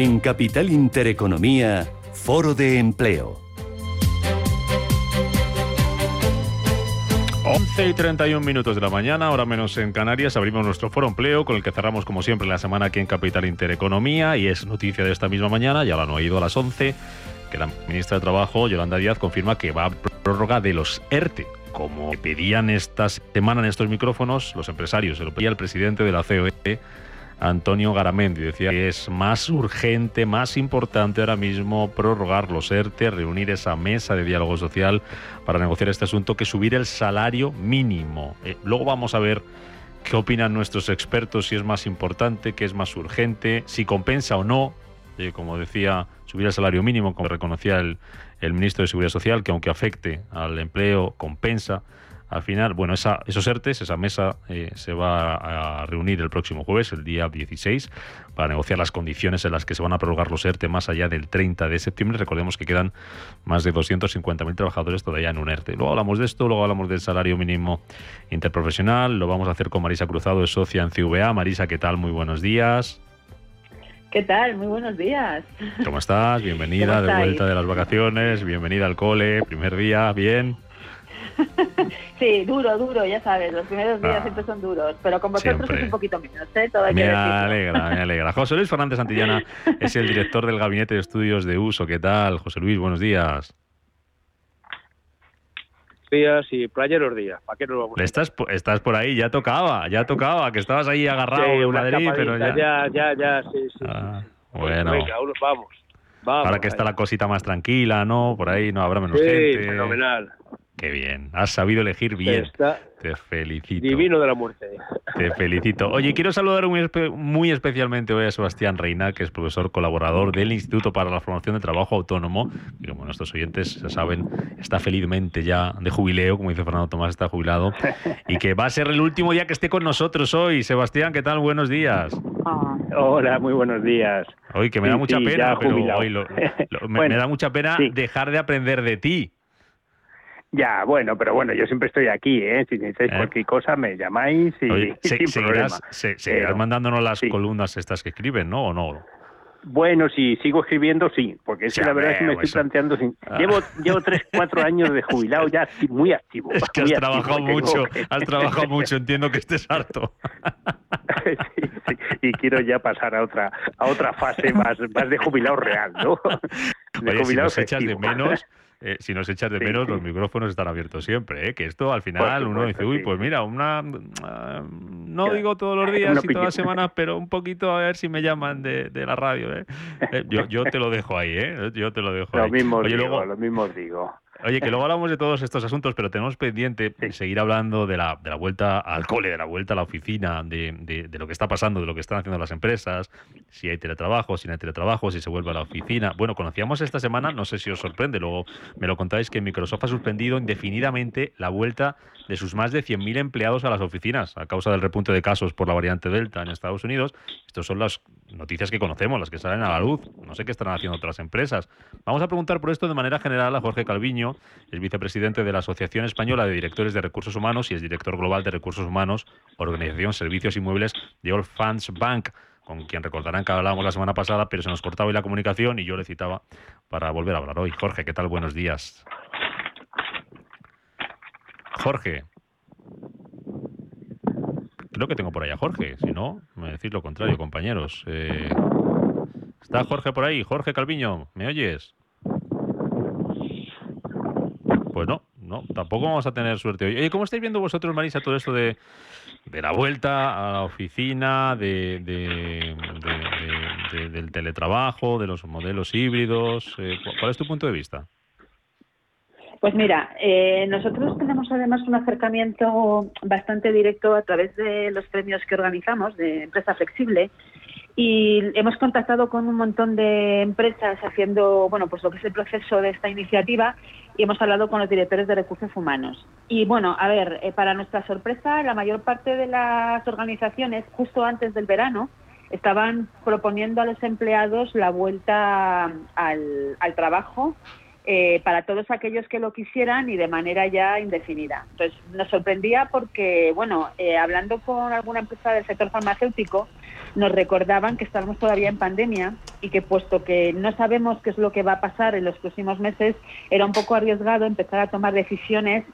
En Capital Intereconomía, Foro de Empleo. 11 y 31 minutos de la mañana, ahora menos en Canarias, abrimos nuestro foro empleo con el que cerramos como siempre la semana aquí en Capital Intereconomía y es noticia de esta misma mañana, ya lo han oído a las 11, que la ministra de Trabajo, Yolanda Díaz, confirma que va a prórroga de los ERTE, como pedían esta semana en estos micrófonos los empresarios, se lo pedía el presidente de la COE Antonio Garamendi. Decía que es más urgente, más importante ahora mismo prorrogar los ERTE, reunir esa mesa de diálogo social para negociar este asunto que subir el salario mínimo. Eh, luego vamos a ver qué opinan nuestros expertos, si es más importante, qué es más urgente, si compensa o no. Eh, como decía, subir el salario mínimo, como reconocía el, el ministro de Seguridad Social, que aunque afecte al empleo, compensa. Al final, bueno, esa, esos ERTES, esa mesa eh, se va a reunir el próximo jueves, el día 16, para negociar las condiciones en las que se van a prorrogar los ERTE más allá del 30 de septiembre. Recordemos que quedan más de 250.000 trabajadores todavía en un ERTE. Luego hablamos de esto, luego hablamos del salario mínimo interprofesional. Lo vamos a hacer con Marisa Cruzado, es socia en CVA. Marisa, ¿qué tal? Muy buenos días. ¿Qué tal? Muy buenos días. ¿Cómo estás? Bienvenida de vuelta de las vacaciones, bienvenida al cole, primer día, ¿bien? (laughs) sí, duro, duro, ya sabes, los primeros días ah. siempre son duros, pero con vosotros es un poquito menos, ¿eh? me alegra, me alegra. José Luis Fernández Santillana (laughs) es el director del Gabinete de Estudios de Uso. ¿Qué tal, José Luis? Buenos días. días y playeros días. ¿Para qué nos vamos? Estás, estás por ahí, ya tocaba, ya tocaba, que estabas ahí agarrado en Madrid, pero ya... Ya, ya, ya, sí, sí. Ah, bueno. Venga, vamos. vamos. Ahora que está la cosita más tranquila, ¿no? Por ahí no habrá menos sí, gente. fenomenal. Qué bien, has sabido elegir bien. Te felicito. Divino de la muerte. Te felicito. Oye, quiero saludar muy, especialmente hoy a Sebastián Reina, que es profesor colaborador del Instituto para la Formación de Trabajo Autónomo, que como nuestros oyentes ya saben, está felizmente ya de jubileo, como dice Fernando Tomás, está jubilado, y que va a ser el último día que esté con nosotros hoy. Sebastián, ¿qué tal? Buenos días. Hola, muy buenos días. Hoy que me da mucha pena, pero hoy me, (laughs) da mucha pena dejar de aprender de ti. Ya, bueno, pero bueno, yo siempre estoy aquí, ¿eh? Si necesitáis ¿Eh? cualquier cosa, me llamáis y, sin seguirás, seguirás mandándonos las columnas estas que escriben, ¿no? ¿O no? Bueno, si sigo escribiendo, sí, porque es que la verdad es que me estoy planteando. Ah. Llevo, llevo tres, cuatro años de jubilado ya muy activo. Es que has trabajado mucho, has trabajado mucho, entiendo que estés (laughs) harto. sí, sí, y quiero ya pasar a otra a otra fase más, más de jubilado real, ¿no? (laughs) De jubilado si nos echas de menos, eh, si nos echas de menos, los micrófonos están abiertos siempre. ¿eh? Que esto al final uno dice, uy, pues mira, una. Ah, no digo todos los días y todas las semanas, pero un poquito a ver si me llaman de, la radio. ¿eh? ¿eh? yo, yo te lo dejo ahí, ¿eh? Yo te lo dejo lo ahí. Mismo digo, Lo mismo digo. Oye, que luego hablamos de todos estos asuntos, pero tenemos pendiente seguir hablando de la, de la vuelta al cole, de la vuelta a la oficina, de, de, lo que está pasando, de lo que están haciendo las empresas, si hay teletrabajo, si no hay teletrabajo, si se vuelve a la oficina. Bueno, conocíamos esta semana, no sé si os sorprende, luego me lo contáis, que Microsoft ha suspendido indefinidamente la vuelta de sus más de 100.000 empleados a las oficinas a causa del repunte de casos por la variante Delta en Estados Unidos. Estas son las noticias que conocemos, las que salen a la luz. No sé qué estarán haciendo otras empresas. Vamos a preguntar por esto de manera general a Jorge Calviño, es vicepresidente de la Asociación Española de Directores de Recursos Humanos y es director global de Recursos Humanos, Organización Servicios Inmuebles de All Funds Bank con quien recordarán que hablábamos la semana pasada, pero se nos cortaba hoy la comunicación y yo le citaba para volver a hablar hoy. Jorge, ¿qué tal? Buenos días. Jorge. Creo que tengo por ahí a Jorge, si no, me decís lo contrario, compañeros. Eh, ¿Está Jorge por ahí? Jorge Calviño, ¿me oyes? Pues no, no, tampoco vamos a tener suerte hoy. Oye, ¿cómo estáis viendo vosotros, Marisa, todo esto de, la vuelta a la oficina, de, del teletrabajo, de los modelos híbridos? Eh, ¿Cuál es tu punto de vista? Pues mira, eh, nosotros tenemos además un acercamiento bastante directo a través de los premios que organizamos de Empresa Flexible y hemos contactado con un montón de empresas haciendo, bueno, pues lo que es el proceso de esta iniciativa y hemos hablado con los directores de recursos humanos. Y bueno, a ver, eh, para nuestra sorpresa, la mayor parte de las organizaciones, justo antes del verano, estaban proponiendo a los empleados la vuelta al, al trabajo eh, para todos aquellos que lo quisieran y de manera ya indefinida. Entonces, nos sorprendía porque, bueno, eh, hablando con alguna empresa del sector farmacéutico, nos recordaban que estábamos todavía en pandemia y que puesto que no sabemos qué es lo que va a pasar en los próximos meses, era un poco arriesgado empezar a tomar decisiones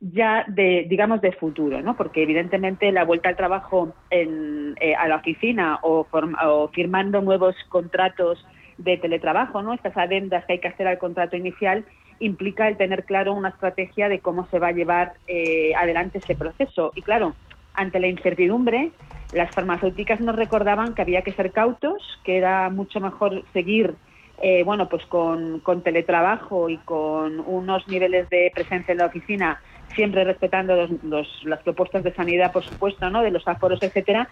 ya de, digamos, de futuro, ¿no? Porque evidentemente la vuelta al trabajo en, eh, a la oficina o, o firmando nuevos contratos de teletrabajo, ¿no? Estas adendas que hay que hacer al contrato inicial implica el tener claro una estrategia de cómo se va a llevar eh, adelante ese proceso. Y claro, ante la incertidumbre, las farmacéuticas nos recordaban que había que ser cautos, que era mucho mejor seguir eh, bueno, pues con, teletrabajo y con unos niveles de presencia en la oficina, siempre respetando los, las propuestas de sanidad, por supuesto, ¿no? de los aforos, etcétera,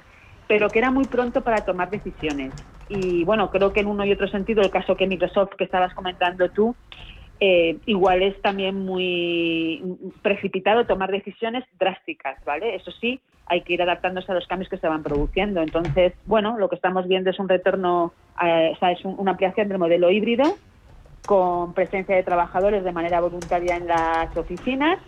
pero que era muy pronto para tomar decisiones. Y bueno, creo que en uno y otro sentido, el caso que Microsoft, que estabas comentando tú, eh, igual es también muy precipitado tomar decisiones drásticas, ¿vale? Eso sí, hay que ir adaptándose a los cambios que se van produciendo. Entonces, bueno, lo que estamos viendo es un retorno, o sea, es una ampliación del modelo híbrido con presencia de trabajadores de manera voluntaria en las oficinas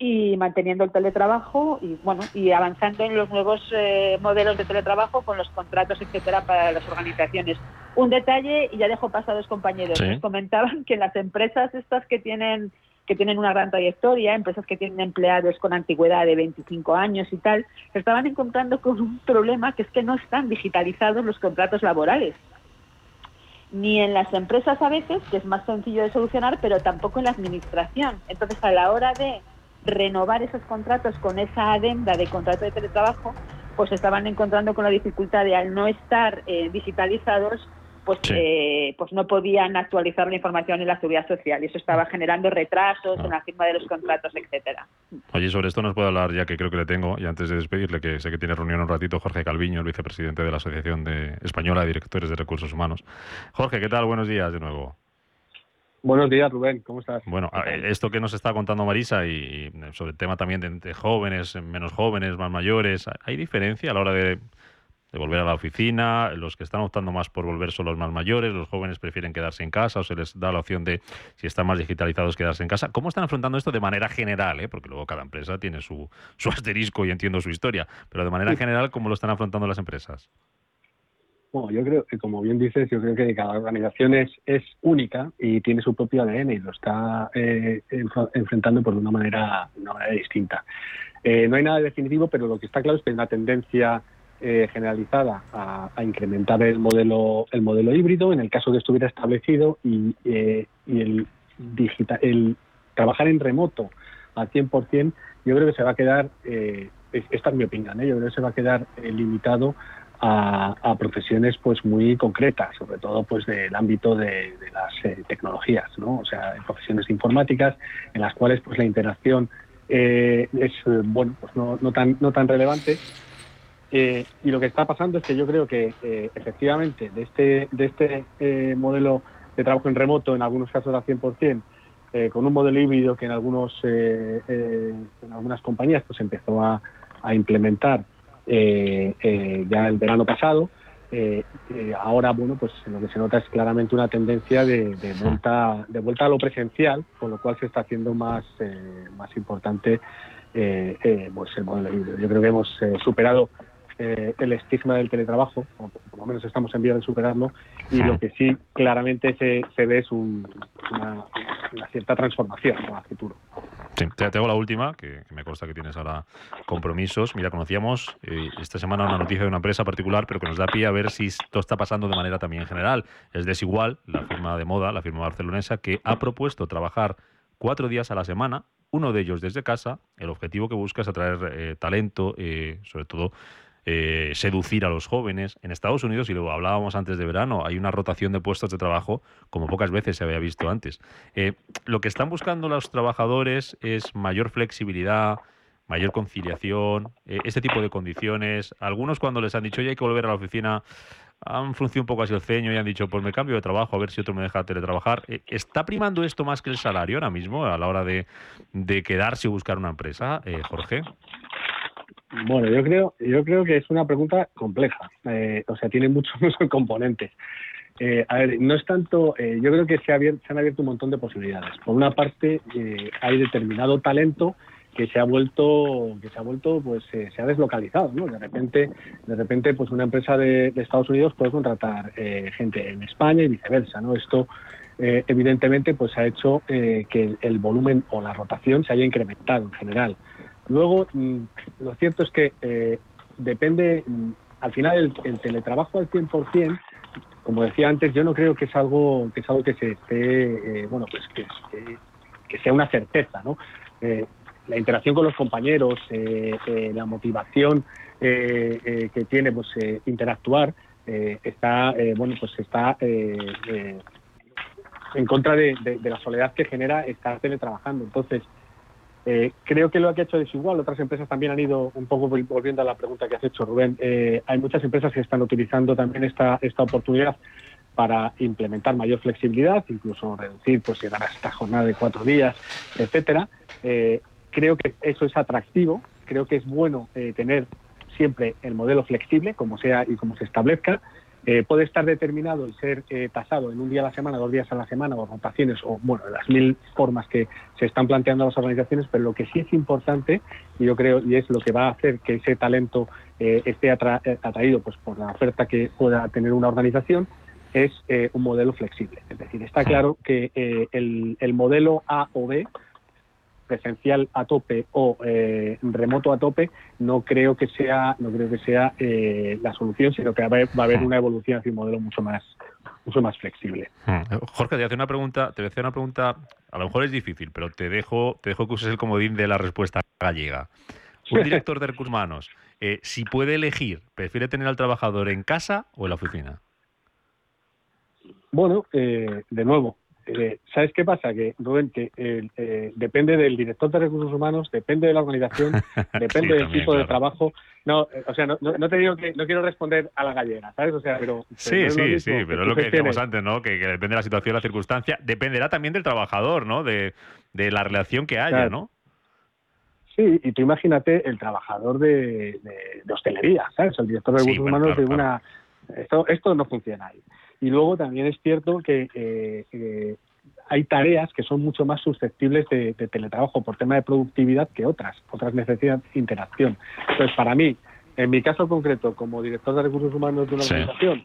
y manteniendo el teletrabajo y bueno y avanzando en los nuevos eh, modelos de teletrabajo con los contratos etcétera para las organizaciones. Un detalle y ya dejo los compañeros. Nos comentaban que las empresas estas que tienen que tienen una gran trayectoria empresas que tienen empleados con antigüedad de 25 años y tal se estaban encontrando con un problema que es que no están digitalizados los contratos laborales. Ni en las empresas a veces que es más sencillo de solucionar pero tampoco en la administración. Entonces a la hora de renovar esos contratos con esa adenda de contrato de teletrabajo, pues estaban encontrando con la dificultad de al no estar eh, digitalizados, pues, eh, pues no podían actualizar la información en la seguridad social y eso estaba generando retrasos en la firma de los contratos, etcétera. Oye, sobre esto nos puede hablar, ya que creo que le tengo, y antes de despedirle, que sé que tiene reunión un ratito, Jorge Calviño, el vicepresidente de la Asociación de Española de Directores de Recursos Humanos. Jorge, ¿qué tal? Buenos días de nuevo. Buenos días, Rubén, ¿cómo estás? Bueno, esto que nos está contando Marisa y sobre el tema también de, jóvenes, menos jóvenes, más mayores, ¿hay diferencia a la hora de, volver a la oficina? Los que están optando más por volver son los más mayores, los jóvenes prefieren quedarse en casa o se les da la opción de, si están más digitalizados, quedarse en casa. ¿Cómo están afrontando esto de manera general? Eh? Porque luego cada empresa tiene su, su (laughs) asterisco y entiendo su historia, pero de manera general, ¿cómo lo están afrontando las empresas? Bueno, yo creo que, como bien dices, yo creo que cada organización es, es única y tiene su propio ADN y lo está eh, enfrentando por una manera, una manera distinta. Eh, no hay nada definitivo, pero lo que está claro es que hay una tendencia eh, generalizada a, incrementar el modelo, el modelo híbrido en el caso que estuviera establecido y, y el digital, el trabajar en remoto al 100%, yo creo que se va a quedar, eh, esta es mi opinión, ¿eh? yo creo que se va a quedar eh, limitado a, profesiones pues muy concretas, sobre todo pues del ámbito de, las tecnologías, ¿no? O sea, profesiones informáticas en las cuales pues la interacción es bueno pues no, no, tan no tan relevante y lo que está pasando es que yo creo que efectivamente de este de este modelo de trabajo en remoto en algunos casos al 100% eh, con un modelo híbrido que en algunos eh, eh, en algunas compañías pues empezó a, implementar ya el verano pasado ahora bueno pues lo que se nota es claramente una tendencia de, vuelta de vuelta a lo presencial con lo cual se está haciendo más más importante pues híbrido. Yo creo que hemos superado eh, el estigma del teletrabajo, o por lo menos estamos en vía de superarlo, y lo que sí claramente se, se ve es una, cierta transformación a futuro. Sí, te tengo la última, que, me consta que tienes ahora compromisos. Mira, conocíamos eh, esta semana una noticia de una empresa particular, pero que nos da pie a ver si esto está pasando de manera también general. Es Desigual, la firma de moda, la firma barcelonesa, que ha propuesto trabajar cuatro días a la semana, uno de ellos desde casa. El objetivo que busca es atraer eh, talento, sobre todo eh, seducir a los jóvenes. En Estados Unidos, y lo hablábamos antes de verano, hay una rotación de puestos de trabajo como pocas veces se había visto antes. Eh, lo que están buscando los trabajadores es mayor flexibilidad, mayor conciliación, eh, este tipo de condiciones. Algunos cuando les han dicho, ya hay que volver a la oficina, han fruncido un poco así el ceño y han dicho, pues me cambio de trabajo, a ver si otro me deja teletrabajar. ¿Está primando esto más que el salario ahora mismo a la hora de, de quedarse o buscar una empresa, Jorge? Bueno, yo creo, yo creo que es una pregunta compleja, eh, o sea, tiene (laughs) muchos, componentes. Eh, a ver, no es tanto, eh, yo creo que se, han abierto un montón de posibilidades. Por una parte, hay determinado talento que se ha vuelto, que se ha vuelto, pues se ha deslocalizado, ¿no? De repente, de repente, pues una empresa de, Estados Unidos puede contratar gente en España y viceversa, ¿no? Esto evidentemente pues ha hecho que el volumen o la rotación se haya incrementado en general. Luego, mm, lo cierto es que eh, depende, mm, al final el, teletrabajo al 100%, como decía antes, yo no creo que es algo que es algo que se esté, eh, bueno, pues que, que, sea una certeza, ¿no? Eh, la interacción con los compañeros, la motivación que tiene, pues interactuar, está, bueno, pues está en contra de, la soledad que genera estar teletrabajando. Entonces, eh, creo que lo que ha hecho desigual, otras empresas también han ido, un poco volviendo a la pregunta que has hecho, Rubén, eh, hay muchas empresas que están utilizando también esta, esta oportunidad para implementar mayor flexibilidad, incluso reducir, pues llegar a esta jornada de cuatro días, etcétera. Eh, creo que eso es atractivo, creo que es bueno tener siempre el modelo flexible, como sea y como se establezca, eh, puede estar determinado el ser eh, tasado en un día a la semana, dos días a la semana, o rotaciones, o bueno, las mil formas que se están planteando las organizaciones, pero lo que sí es importante, y yo creo, y es lo que va a hacer que ese talento eh, esté atraído pues, por la oferta que pueda tener una organización, es un modelo flexible. Es decir, está claro que el, el modelo A o B presencial a tope o eh, remoto a tope, no creo que sea, no creo que sea eh, la solución, sino que va a haber, una evolución hacia un modelo mucho más, mucho más flexible. Hmm. Jorge, te voy a hacer una pregunta, te voy a hacer una pregunta, a lo mejor es difícil, pero te dejo, te dejo que uses el comodín de la respuesta gallega. Un director de recursos humanos, eh, si puede elegir, ¿prefiere tener al trabajador en casa o en la oficina? Bueno, de nuevo, eh, ¿Sabes qué pasa? Que, Rubén, que eh, depende del director de recursos humanos, depende de la organización, (laughs) depende del tipo de trabajo. No, eh, o sea, no, te digo que no quiero responder a la gallega, ¿sabes? O sea, pero. Sí, sí, sí, pero es lo que decíamos antes, ¿no? Que, depende de la situación, la circunstancia. Dependerá también del trabajador, ¿no? De, la relación que haya, ¿no? Sí, y tú imagínate el trabajador de, hostelería, ¿sabes? El director de recursos humanos de una. Esto, esto no funciona ahí. Y luego también es cierto que eh, hay tareas que son mucho más susceptibles de, teletrabajo por tema de productividad que otras. Otras necesitan interacción. Entonces, para mí, en mi caso concreto, como director de recursos humanos de una organización,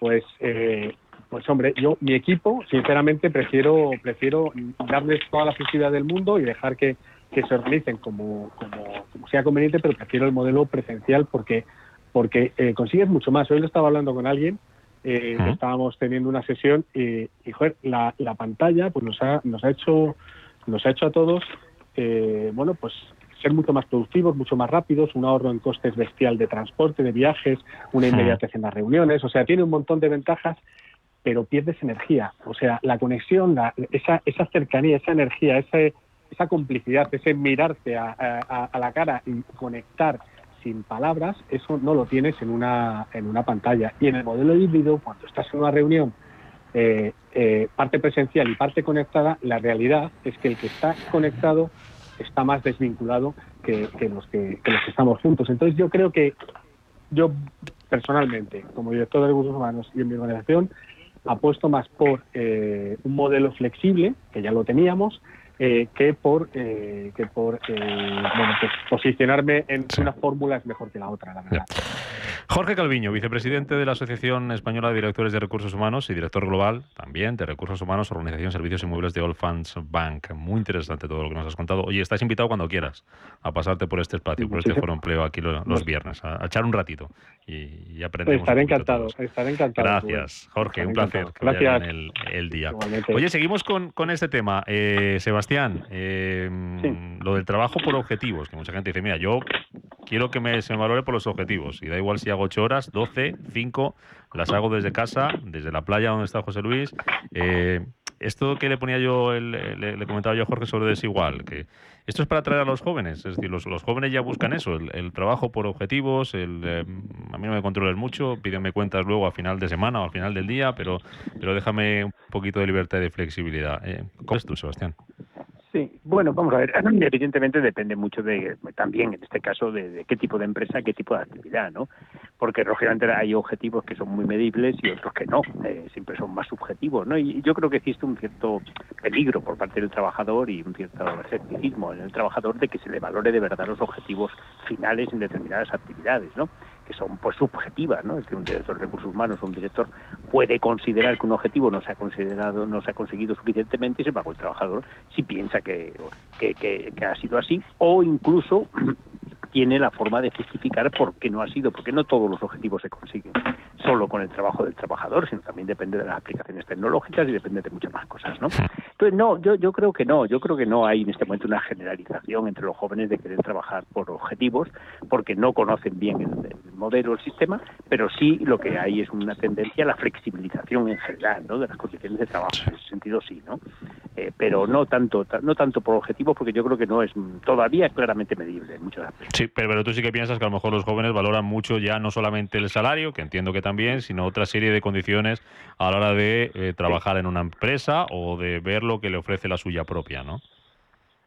pues, eh, pues hombre, yo, mi equipo, sinceramente, prefiero, prefiero darles toda la flexibilidad del mundo y dejar que, que se organicen como, como, como, sea conveniente, pero prefiero el modelo presencial porque, porque eh, consigues mucho más. Hoy lo estaba hablando con alguien eh, estábamos teniendo una sesión y, y joder, la, la, pantalla pues nos ha, nos ha hecho nos ha hecho a todos eh, bueno pues ser mucho más productivos, mucho más rápidos, un ahorro en costes bestial de transporte, de viajes, una inmediatez en las reuniones, o sea, tiene un montón de ventajas, pero pierdes energía. O sea, la conexión, esa, esa cercanía, esa energía, ese, esa complicidad, ese mirarse a, a, la cara y conectar sin palabras, eso no lo tienes en una, en una pantalla. Y en el modelo híbrido, cuando estás en una reunión, eh, eh, parte presencial y parte conectada, la realidad es que el que está conectado está más desvinculado que, los, que, los que estamos juntos. Entonces yo creo que yo personalmente, como director de recursos humanos y en mi organización, apuesto más por eh, un modelo flexible, que ya lo teníamos, eh, que por eh, que por eh, bueno, pues posicionarme en una fórmula es mejor que la otra, la verdad. Jorge Calviño, vicepresidente de la Asociación Española de Directores de Recursos Humanos y director global también de Recursos Humanos, Organización Servicios Inmuebles de All Funds Bank. Muy interesante todo lo que nos has contado. Oye, estás invitado cuando quieras a pasarte por este espacio, por este foro empleo aquí los, viernes, a, echar un ratito y, y aprendemos. Estaré encantado, estaré encantado. Gracias, Jorge, un placer. Gracias. El, el, día. Oye, seguimos con, con este tema. Sebastián Sebastián, em, lo del trabajo por objetivos, que mucha gente dice, mira, yo quiero que me, se me valore por los objetivos, y da igual si hago 8 horas, 12, 5, las hago desde casa, desde la playa donde está José Luis. Eh, esto que le ponía yo, le, comentaba yo a Jorge sobre desigual, que esto es para atraer a los jóvenes, es decir, los, jóvenes ya buscan eso, el, trabajo por objetivos, el, em, a mí no me controles mucho, pídeme cuentas luego a final de semana o al final del día, pero, pero déjame un poquito de libertad y de flexibilidad. Eh, ¿Cómo es tú, Sebastián? Sí, bueno, vamos a ver. (clears throat) Evidentemente depende mucho de, también en este caso, de, qué tipo de empresa, qué tipo de actividad, ¿no? Porque lógicamente hay objetivos que son muy medibles y otros que no, eh, siempre son más subjetivos, ¿no? Y yo creo que existe un cierto peligro por parte del trabajador y un cierto escepticismo en el trabajador de que se le valore de verdad los objetivos finales en determinadas actividades, ¿no? Que son pues subjetivas, ¿no? Es que un director de recursos humanos o un director puede considerar que un objetivo no se ha considerado, no se ha conseguido suficientemente y se paga el trabajador si piensa que, que, que ha sido así, o incluso (clears throat) tiene la forma de justificar por qué no ha sido, porque no todos los objetivos se consiguen solo con el trabajo del trabajador, sino también depende de las aplicaciones tecnológicas y depende de muchas más cosas, ¿no? Entonces, no, yo, yo creo que no, yo creo que no hay en este momento una generalización entre los jóvenes de querer trabajar por objetivos, porque no conocen bien el, modelo, el sistema, pero sí lo que hay es una tendencia a la flexibilización en general, ¿no? De las condiciones de trabajo, en ese sentido sí, ¿no? Eh, pero no tanto, no tanto por objetivos, porque yo creo que no es todavía claramente medible en muchos aspectos. Sí, pero, tú sí que piensas que a lo mejor los jóvenes valoran mucho ya no solamente el salario, que entiendo que también, sino otra serie de condiciones a la hora de eh, trabajar en una empresa o de ver lo que le ofrece la suya propia, ¿no?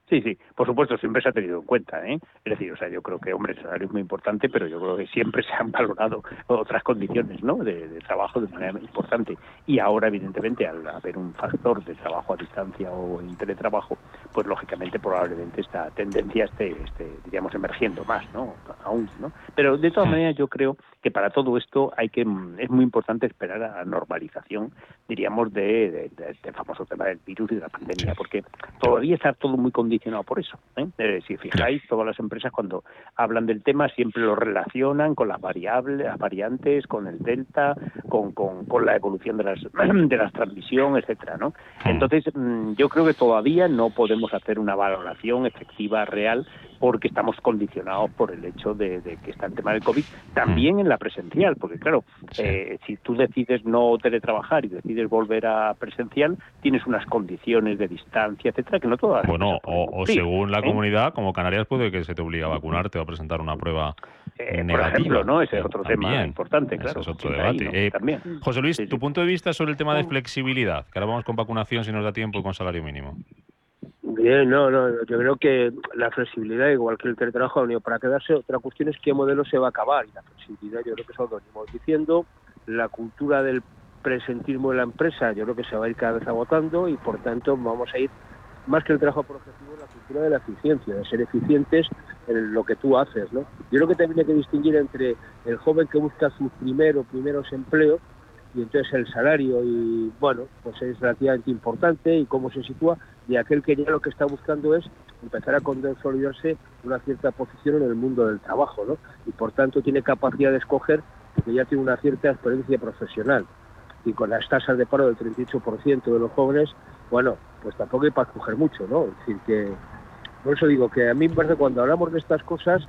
Sí, sí, por supuesto, siempre se ha tenido en cuenta, ¿eh? Es decir, o sea, yo creo que, hombre, el salario es muy importante, pero yo creo que siempre se han valorado otras condiciones, ¿no? De, trabajo de manera importante. Y ahora, evidentemente, al haber un factor de trabajo a distancia o en teletrabajo, pues lógicamente, probablemente esta tendencia esté, esté diríamos, emergiendo más, ¿no? Aún, ¿no? Pero de todas maneras, yo creo que para todo esto hay que, es muy importante esperar a la normalización, diríamos, de, del famoso tema del virus y de la pandemia, porque todavía está todo muy condicionado por eso. ¿eh? Eh, si fijáis, todas las empresas cuando hablan del tema siempre lo relacionan con las variables, las variantes, con el delta, con, con, con la evolución de las (clears throat) de las transmisión, etcétera, ¿no? Entonces, mm, yo creo que todavía no podemos hacer una valoración efectiva real porque estamos condicionados por el hecho de, que está el tema del COVID, también en la presencial, porque claro, eh, si tú decides no teletrabajar y decides volver a presencial, tienes unas condiciones de distancia, etcétera, que no todas. Bueno, o, según la ¿eh? comunidad, como Canarias, puede que se te obligue a vacunarte o a presentar una prueba eh, negativa. Por ejemplo, ¿no? Ese es otro tema importante, claro. Ese es otro debate. también. José Luis, tu punto de vista sobre el tema de flexibilidad, que ahora vamos con vacunación si nos da tiempo y con salario mínimo. Bien, no, no, yo creo que la flexibilidad, igual que el teletrabajo, ha venido para quedarse. Otra cuestión es qué modelo se va a acabar. Y la flexibilidad, yo creo que eso lo venimos diciendo. La cultura del presentismo de la empresa, yo creo que se va a ir cada vez agotando y por tanto vamos a ir más que el trabajo por objetivo, la cultura de la eficiencia, de ser eficientes en lo que tú haces, ¿no? Yo creo que también hay que distinguir entre el joven que busca sus primeros primeros empleos y entonces el salario y bueno pues es relativamente importante y cómo se sitúa de aquel que ya lo que está buscando es empezar a consolidarse una cierta posición en el mundo del trabajo ¿no? y por tanto tiene capacidad de escoger porque ya tiene una cierta experiencia profesional y con las tasas de paro del 38% de los jóvenes, bueno, pues tampoco hay para coger mucho, ¿no? Es decir, que por eso digo que a mí me parece que cuando hablamos de estas cosas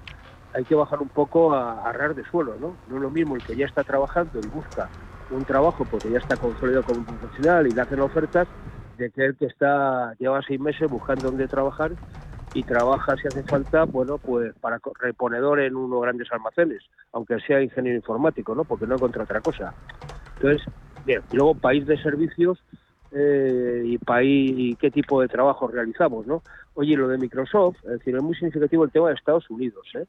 hay que bajar un poco a, a rar de suelo, ¿no? No es lo mismo el que ya está trabajando y busca un trabajo porque ya está consolidado como profesional y le hacen ofertas, de que el que está lleva seis meses buscando dónde trabajar y trabaja si hace falta, bueno, pues para reponedor en unos grandes almacenes, aunque sea ingeniero informático, ¿no? Porque no encuentra otra cosa. Entonces, bien, y luego país de servicios eh, y país y qué tipo de trabajo realizamos, ¿no? Oye, lo de Microsoft, es decir, es muy significativo el tema de Estados Unidos, ¿eh?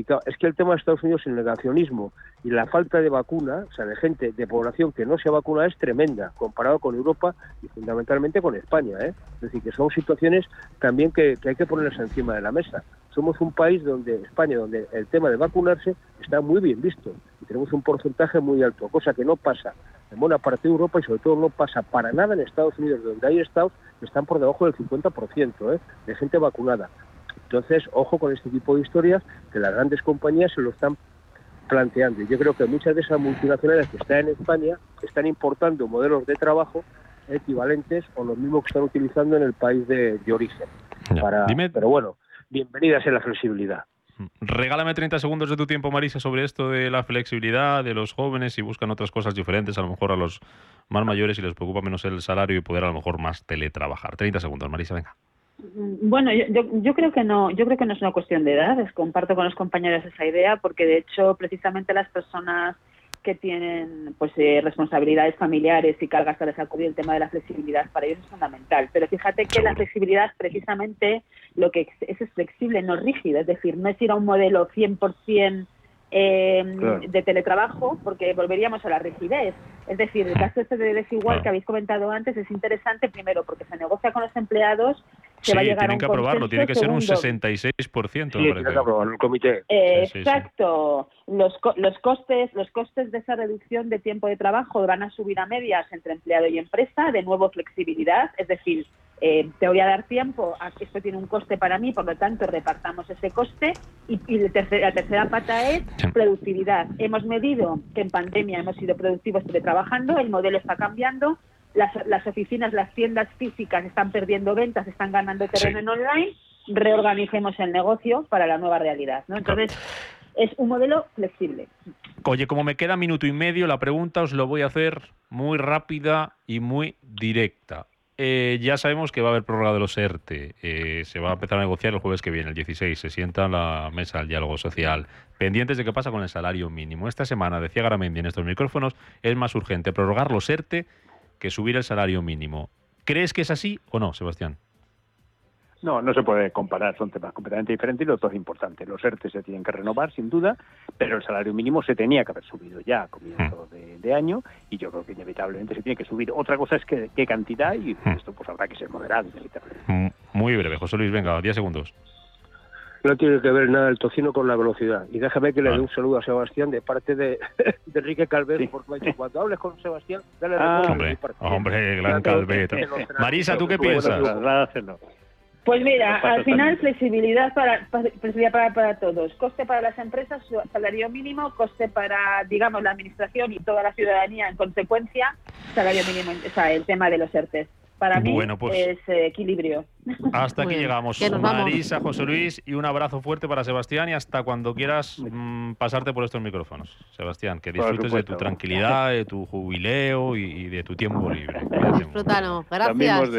Es que el tema de Estados Unidos, el negacionismo y la falta de vacuna, o sea, de gente, de población que no se ha vacunado es tremenda, comparado con Europa y fundamentalmente con España. ¿eh? Es decir, que son situaciones también que, hay que ponerlas encima de la mesa. Somos un país donde, España, donde el tema de vacunarse está muy bien visto y tenemos un porcentaje muy alto, cosa que no pasa en buena parte de Europa y sobre todo no pasa para nada en Estados Unidos, donde hay estados que están por debajo del 50% ¿eh? de gente vacunada. Entonces, ojo con este tipo de historias que las grandes compañías se lo están planteando. Y yo creo que muchas de esas multinacionales que están en España están importando modelos de trabajo equivalentes o los mismos que están utilizando en el país de, origen. Pero bueno, bienvenidas en la flexibilidad. Regálame 30 segundos de tu tiempo, Marisa, sobre esto de la flexibilidad de los jóvenes y buscan otras cosas diferentes, a lo mejor a los más mayores y les preocupa menos el salario y poder a lo mejor más teletrabajar. 30 segundos, Marisa, venga. Mm, bueno, yo, yo, creo que no, yo creo que no es una cuestión de edad. comparto con los compañeros esa idea, porque de hecho, precisamente las personas que tienen pues eh, responsabilidades familiares y cargas para sacudir el tema de la flexibilidad para ellos es fundamental. Pero fíjate que la flexibilidad precisamente lo que es, es flexible, no rígido, es decir, no es ir a un modelo 100% eh, de teletrabajo, porque volveríamos a la rigidez. Es decir, el caso este de desigual que habéis comentado antes es interesante, primero, porque se negocia con los empleados sí, tienen que aprobarlo, tiene que ser un 66%. Sí, tiene que aprobarlo el comité. exacto. Los, los, costes, los costes de esa reducción de tiempo de trabajo van a subir a medias entre empleado y empresa, de nuevo flexibilidad, es decir, eh, te voy a dar tiempo, a que esto tiene un coste para mí, por lo tanto repartamos ese coste. Y, la, tercera, pata es productividad. Hemos medido que en pandemia hemos sido productivos teletrabajando, el modelo está cambiando, las, oficinas, las tiendas físicas están perdiendo ventas, están ganando terreno en online, reorganicemos el negocio para la nueva realidad. ¿no? Entonces, es un modelo flexible. Oye, como me queda minuto y medio, la pregunta os lo voy a hacer muy rápida y muy directa. Eh, ya sabemos que va a haber prórroga de los ERTE. Eh, se va a empezar a negociar el jueves que viene, el 16. Se sienta en la mesa del diálogo social. Pendientes de qué pasa con el salario mínimo. Esta semana, decía Garamendi en estos micrófonos, es más urgente prorrogar los ERTE que subir el salario mínimo. ¿Crees que es así o no, Sebastián? No, no se puede comparar, son temas completamente diferentes y los dos importantes. Los ERTE se tienen que renovar, sin duda, pero el salario mínimo se tenía que haber subido ya a comienzo hmm. de, año y yo creo que inevitablemente se tiene que subir. Otra cosa es que, qué cantidad y hmm. esto pues habrá que ser moderado inevitablemente. Muy breve, José Luis, venga, 10 segundos no tiene que ver nada el tocino con la velocidad. Y déjame que le dé un saludo a Sebastián de parte de, (laughs) Enrique Calvet, porque cuando hables con Sebastián, dale ah, hombre, hombre, gran Calvet. Marisa, ¿tú qué piensas? Pues mira, al final flexibilidad para, flexibilidad para, para todos. Coste para las empresas, salario mínimo, coste para, digamos, la administración y toda la ciudadanía en consecuencia, salario mínimo, o sea, el tema de los ERTES para mí bueno, pues, es eh, equilibrio. Hasta aquí llegamos. Marisa, José Luis, y un abrazo fuerte para Sebastián y hasta cuando quieras mm, pasarte por estos micrófonos. Sebastián, que disfrutes de tu tranquilidad, de tu jubileo y, de tu tiempo libre. (laughs) Disfrútalo. Gracias.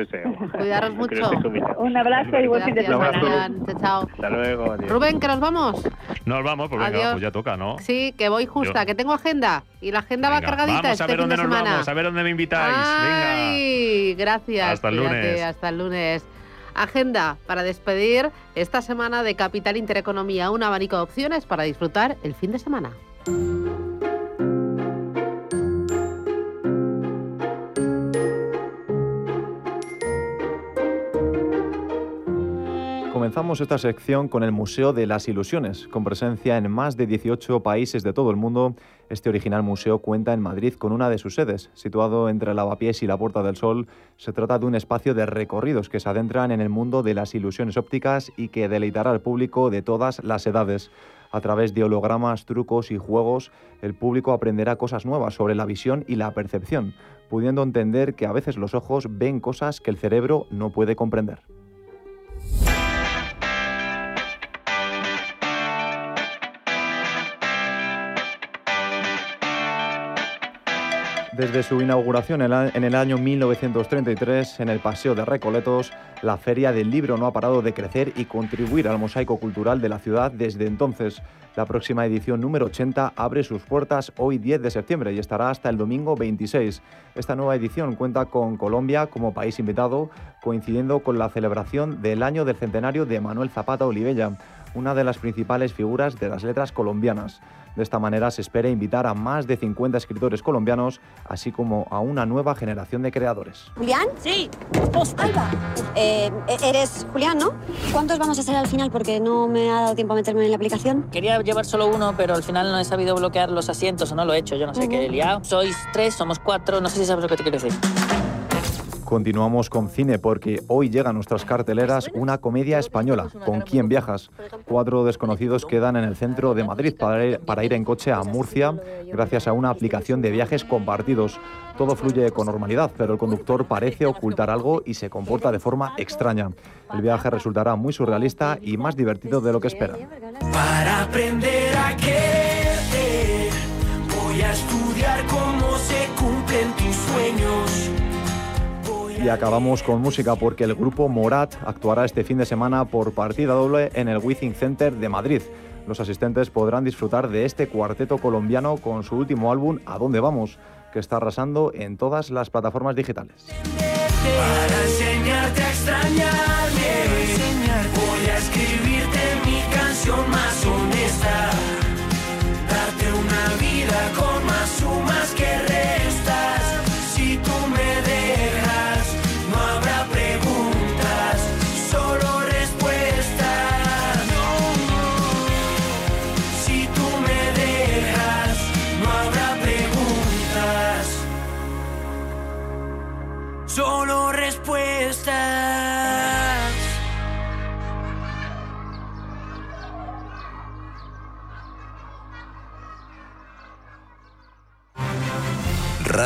Cuidaros mucho. Un abrazo y buen fin de semana. Chao. Hasta luego. Rubén, que nos vamos. Nos vamos, pues venga, pues ya toca, ¿no? Sí, que voy justa, que tengo agenda. Y la agenda va cargadita vamos a este ver dónde nos vamos, a ver dónde me invitáis. Ay, gracias. Hasta el lunes. Hasta el lunes. Agenda para despedir esta semana de Capital Intereconomía, un abanico de opciones para disfrutar el fin de semana. Comenzamos esta sección con el Museo de las Ilusiones. Con presencia en más de 18 países de todo el mundo, este original museo cuenta en Madrid con una de sus sedes. Situado entre Lavapiés y la Puerta del Sol, se trata de un espacio de recorridos que se adentran en el mundo de las ilusiones ópticas y que deleitará al público de todas las edades. A través de hologramas, trucos y juegos, el público aprenderá cosas nuevas sobre la visión y la percepción, pudiendo entender que a veces los ojos ven cosas que el cerebro no puede comprender. Desde su inauguración en el año 1933 en el Paseo de Recoletos, la Feria del Libro no ha parado de crecer y contribuir al mosaico cultural de la ciudad desde entonces. La próxima edición número 80 abre sus puertas hoy 10 de septiembre y estará hasta el domingo 26. Esta nueva edición cuenta con Colombia como país invitado, coincidiendo con la celebración del año del centenario de Manuel Zapata Olivella, una de las principales figuras de las letras colombianas. De esta manera se espera invitar a más de 50 escritores colombianos, así como a una nueva generación de creadores. ¿Julián? Sí. Alba. Eh, eres Julián, ¿no? ¿Cuántos vamos a hacer al final? Porque no me ha dado tiempo a meterme en la aplicación. Quería llevar solo uno, pero al final no he sabido bloquear los asientos o no lo he hecho. Yo no sé qué he liado. Sois tres, somos cuatro. No sé si sabes lo que te quiero decir. Continuamos con cine porque hoy llega a nuestras carteleras una comedia española, ¿Con quién viajas? Cuatro desconocidos quedan en el centro de Madrid para ir, en coche a Murcia gracias a una aplicación de viajes compartidos. Todo fluye con normalidad, pero el conductor parece ocultar algo y se comporta de forma extraña. El viaje resultará muy surrealista y más divertido de lo que esperan. Para aprender a quererte, voy a estudiar cómo se cumplen tus sueños. Y acabamos con música porque el grupo Morat actuará este fin de semana por partida doble en el Withing Center de Madrid. Los asistentes podrán disfrutar de este cuarteto colombiano con su último álbum A dónde vamos, que está arrasando en todas las plataformas digitales.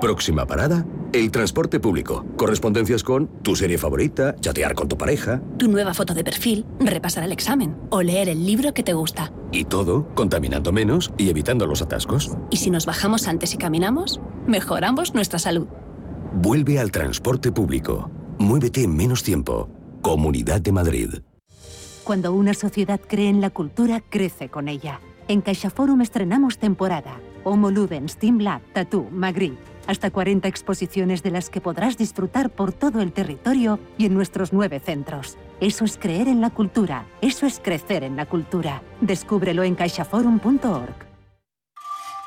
Próxima parada, el transporte público. Correspondencias con tu serie favorita, chatear con tu pareja Tu nueva foto de perfil, repasar el examen o leer el libro que te gusta. y todo contaminando menos y evitando los atascos. Y si nos bajamos antes y caminamos, mejoramos nuestra salud. Vuelve al transporte público. Muévete en menos tiempo. Comunidad de Madrid. Cuando una sociedad cree en la cultura, crece con ella. En CaixaForum estrenamos temporada. Homo Ludens, Team Lab, Tattoo, Magritte. Hasta 40 exposiciones de las que podrás disfrutar por todo el territorio y en nuestros nueve centros. Eso es creer en la cultura. Eso es crecer en la cultura. Descúbrelo en caixaforum.org.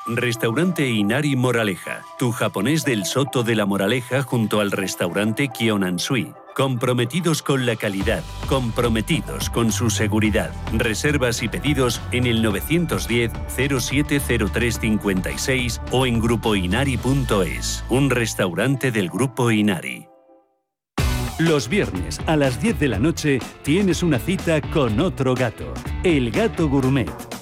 Restaurante Inari Moraleja, tu japonés del Soto de la Moraleja junto al restaurante Kionansui. Comprometidos con la calidad, comprometidos con su seguridad. Reservas y pedidos en el 910-070356 o en grupoinari.es, un restaurante del Grupo Inari. Los viernes a las 10 de la noche tienes una cita con otro gato, el gato gourmet.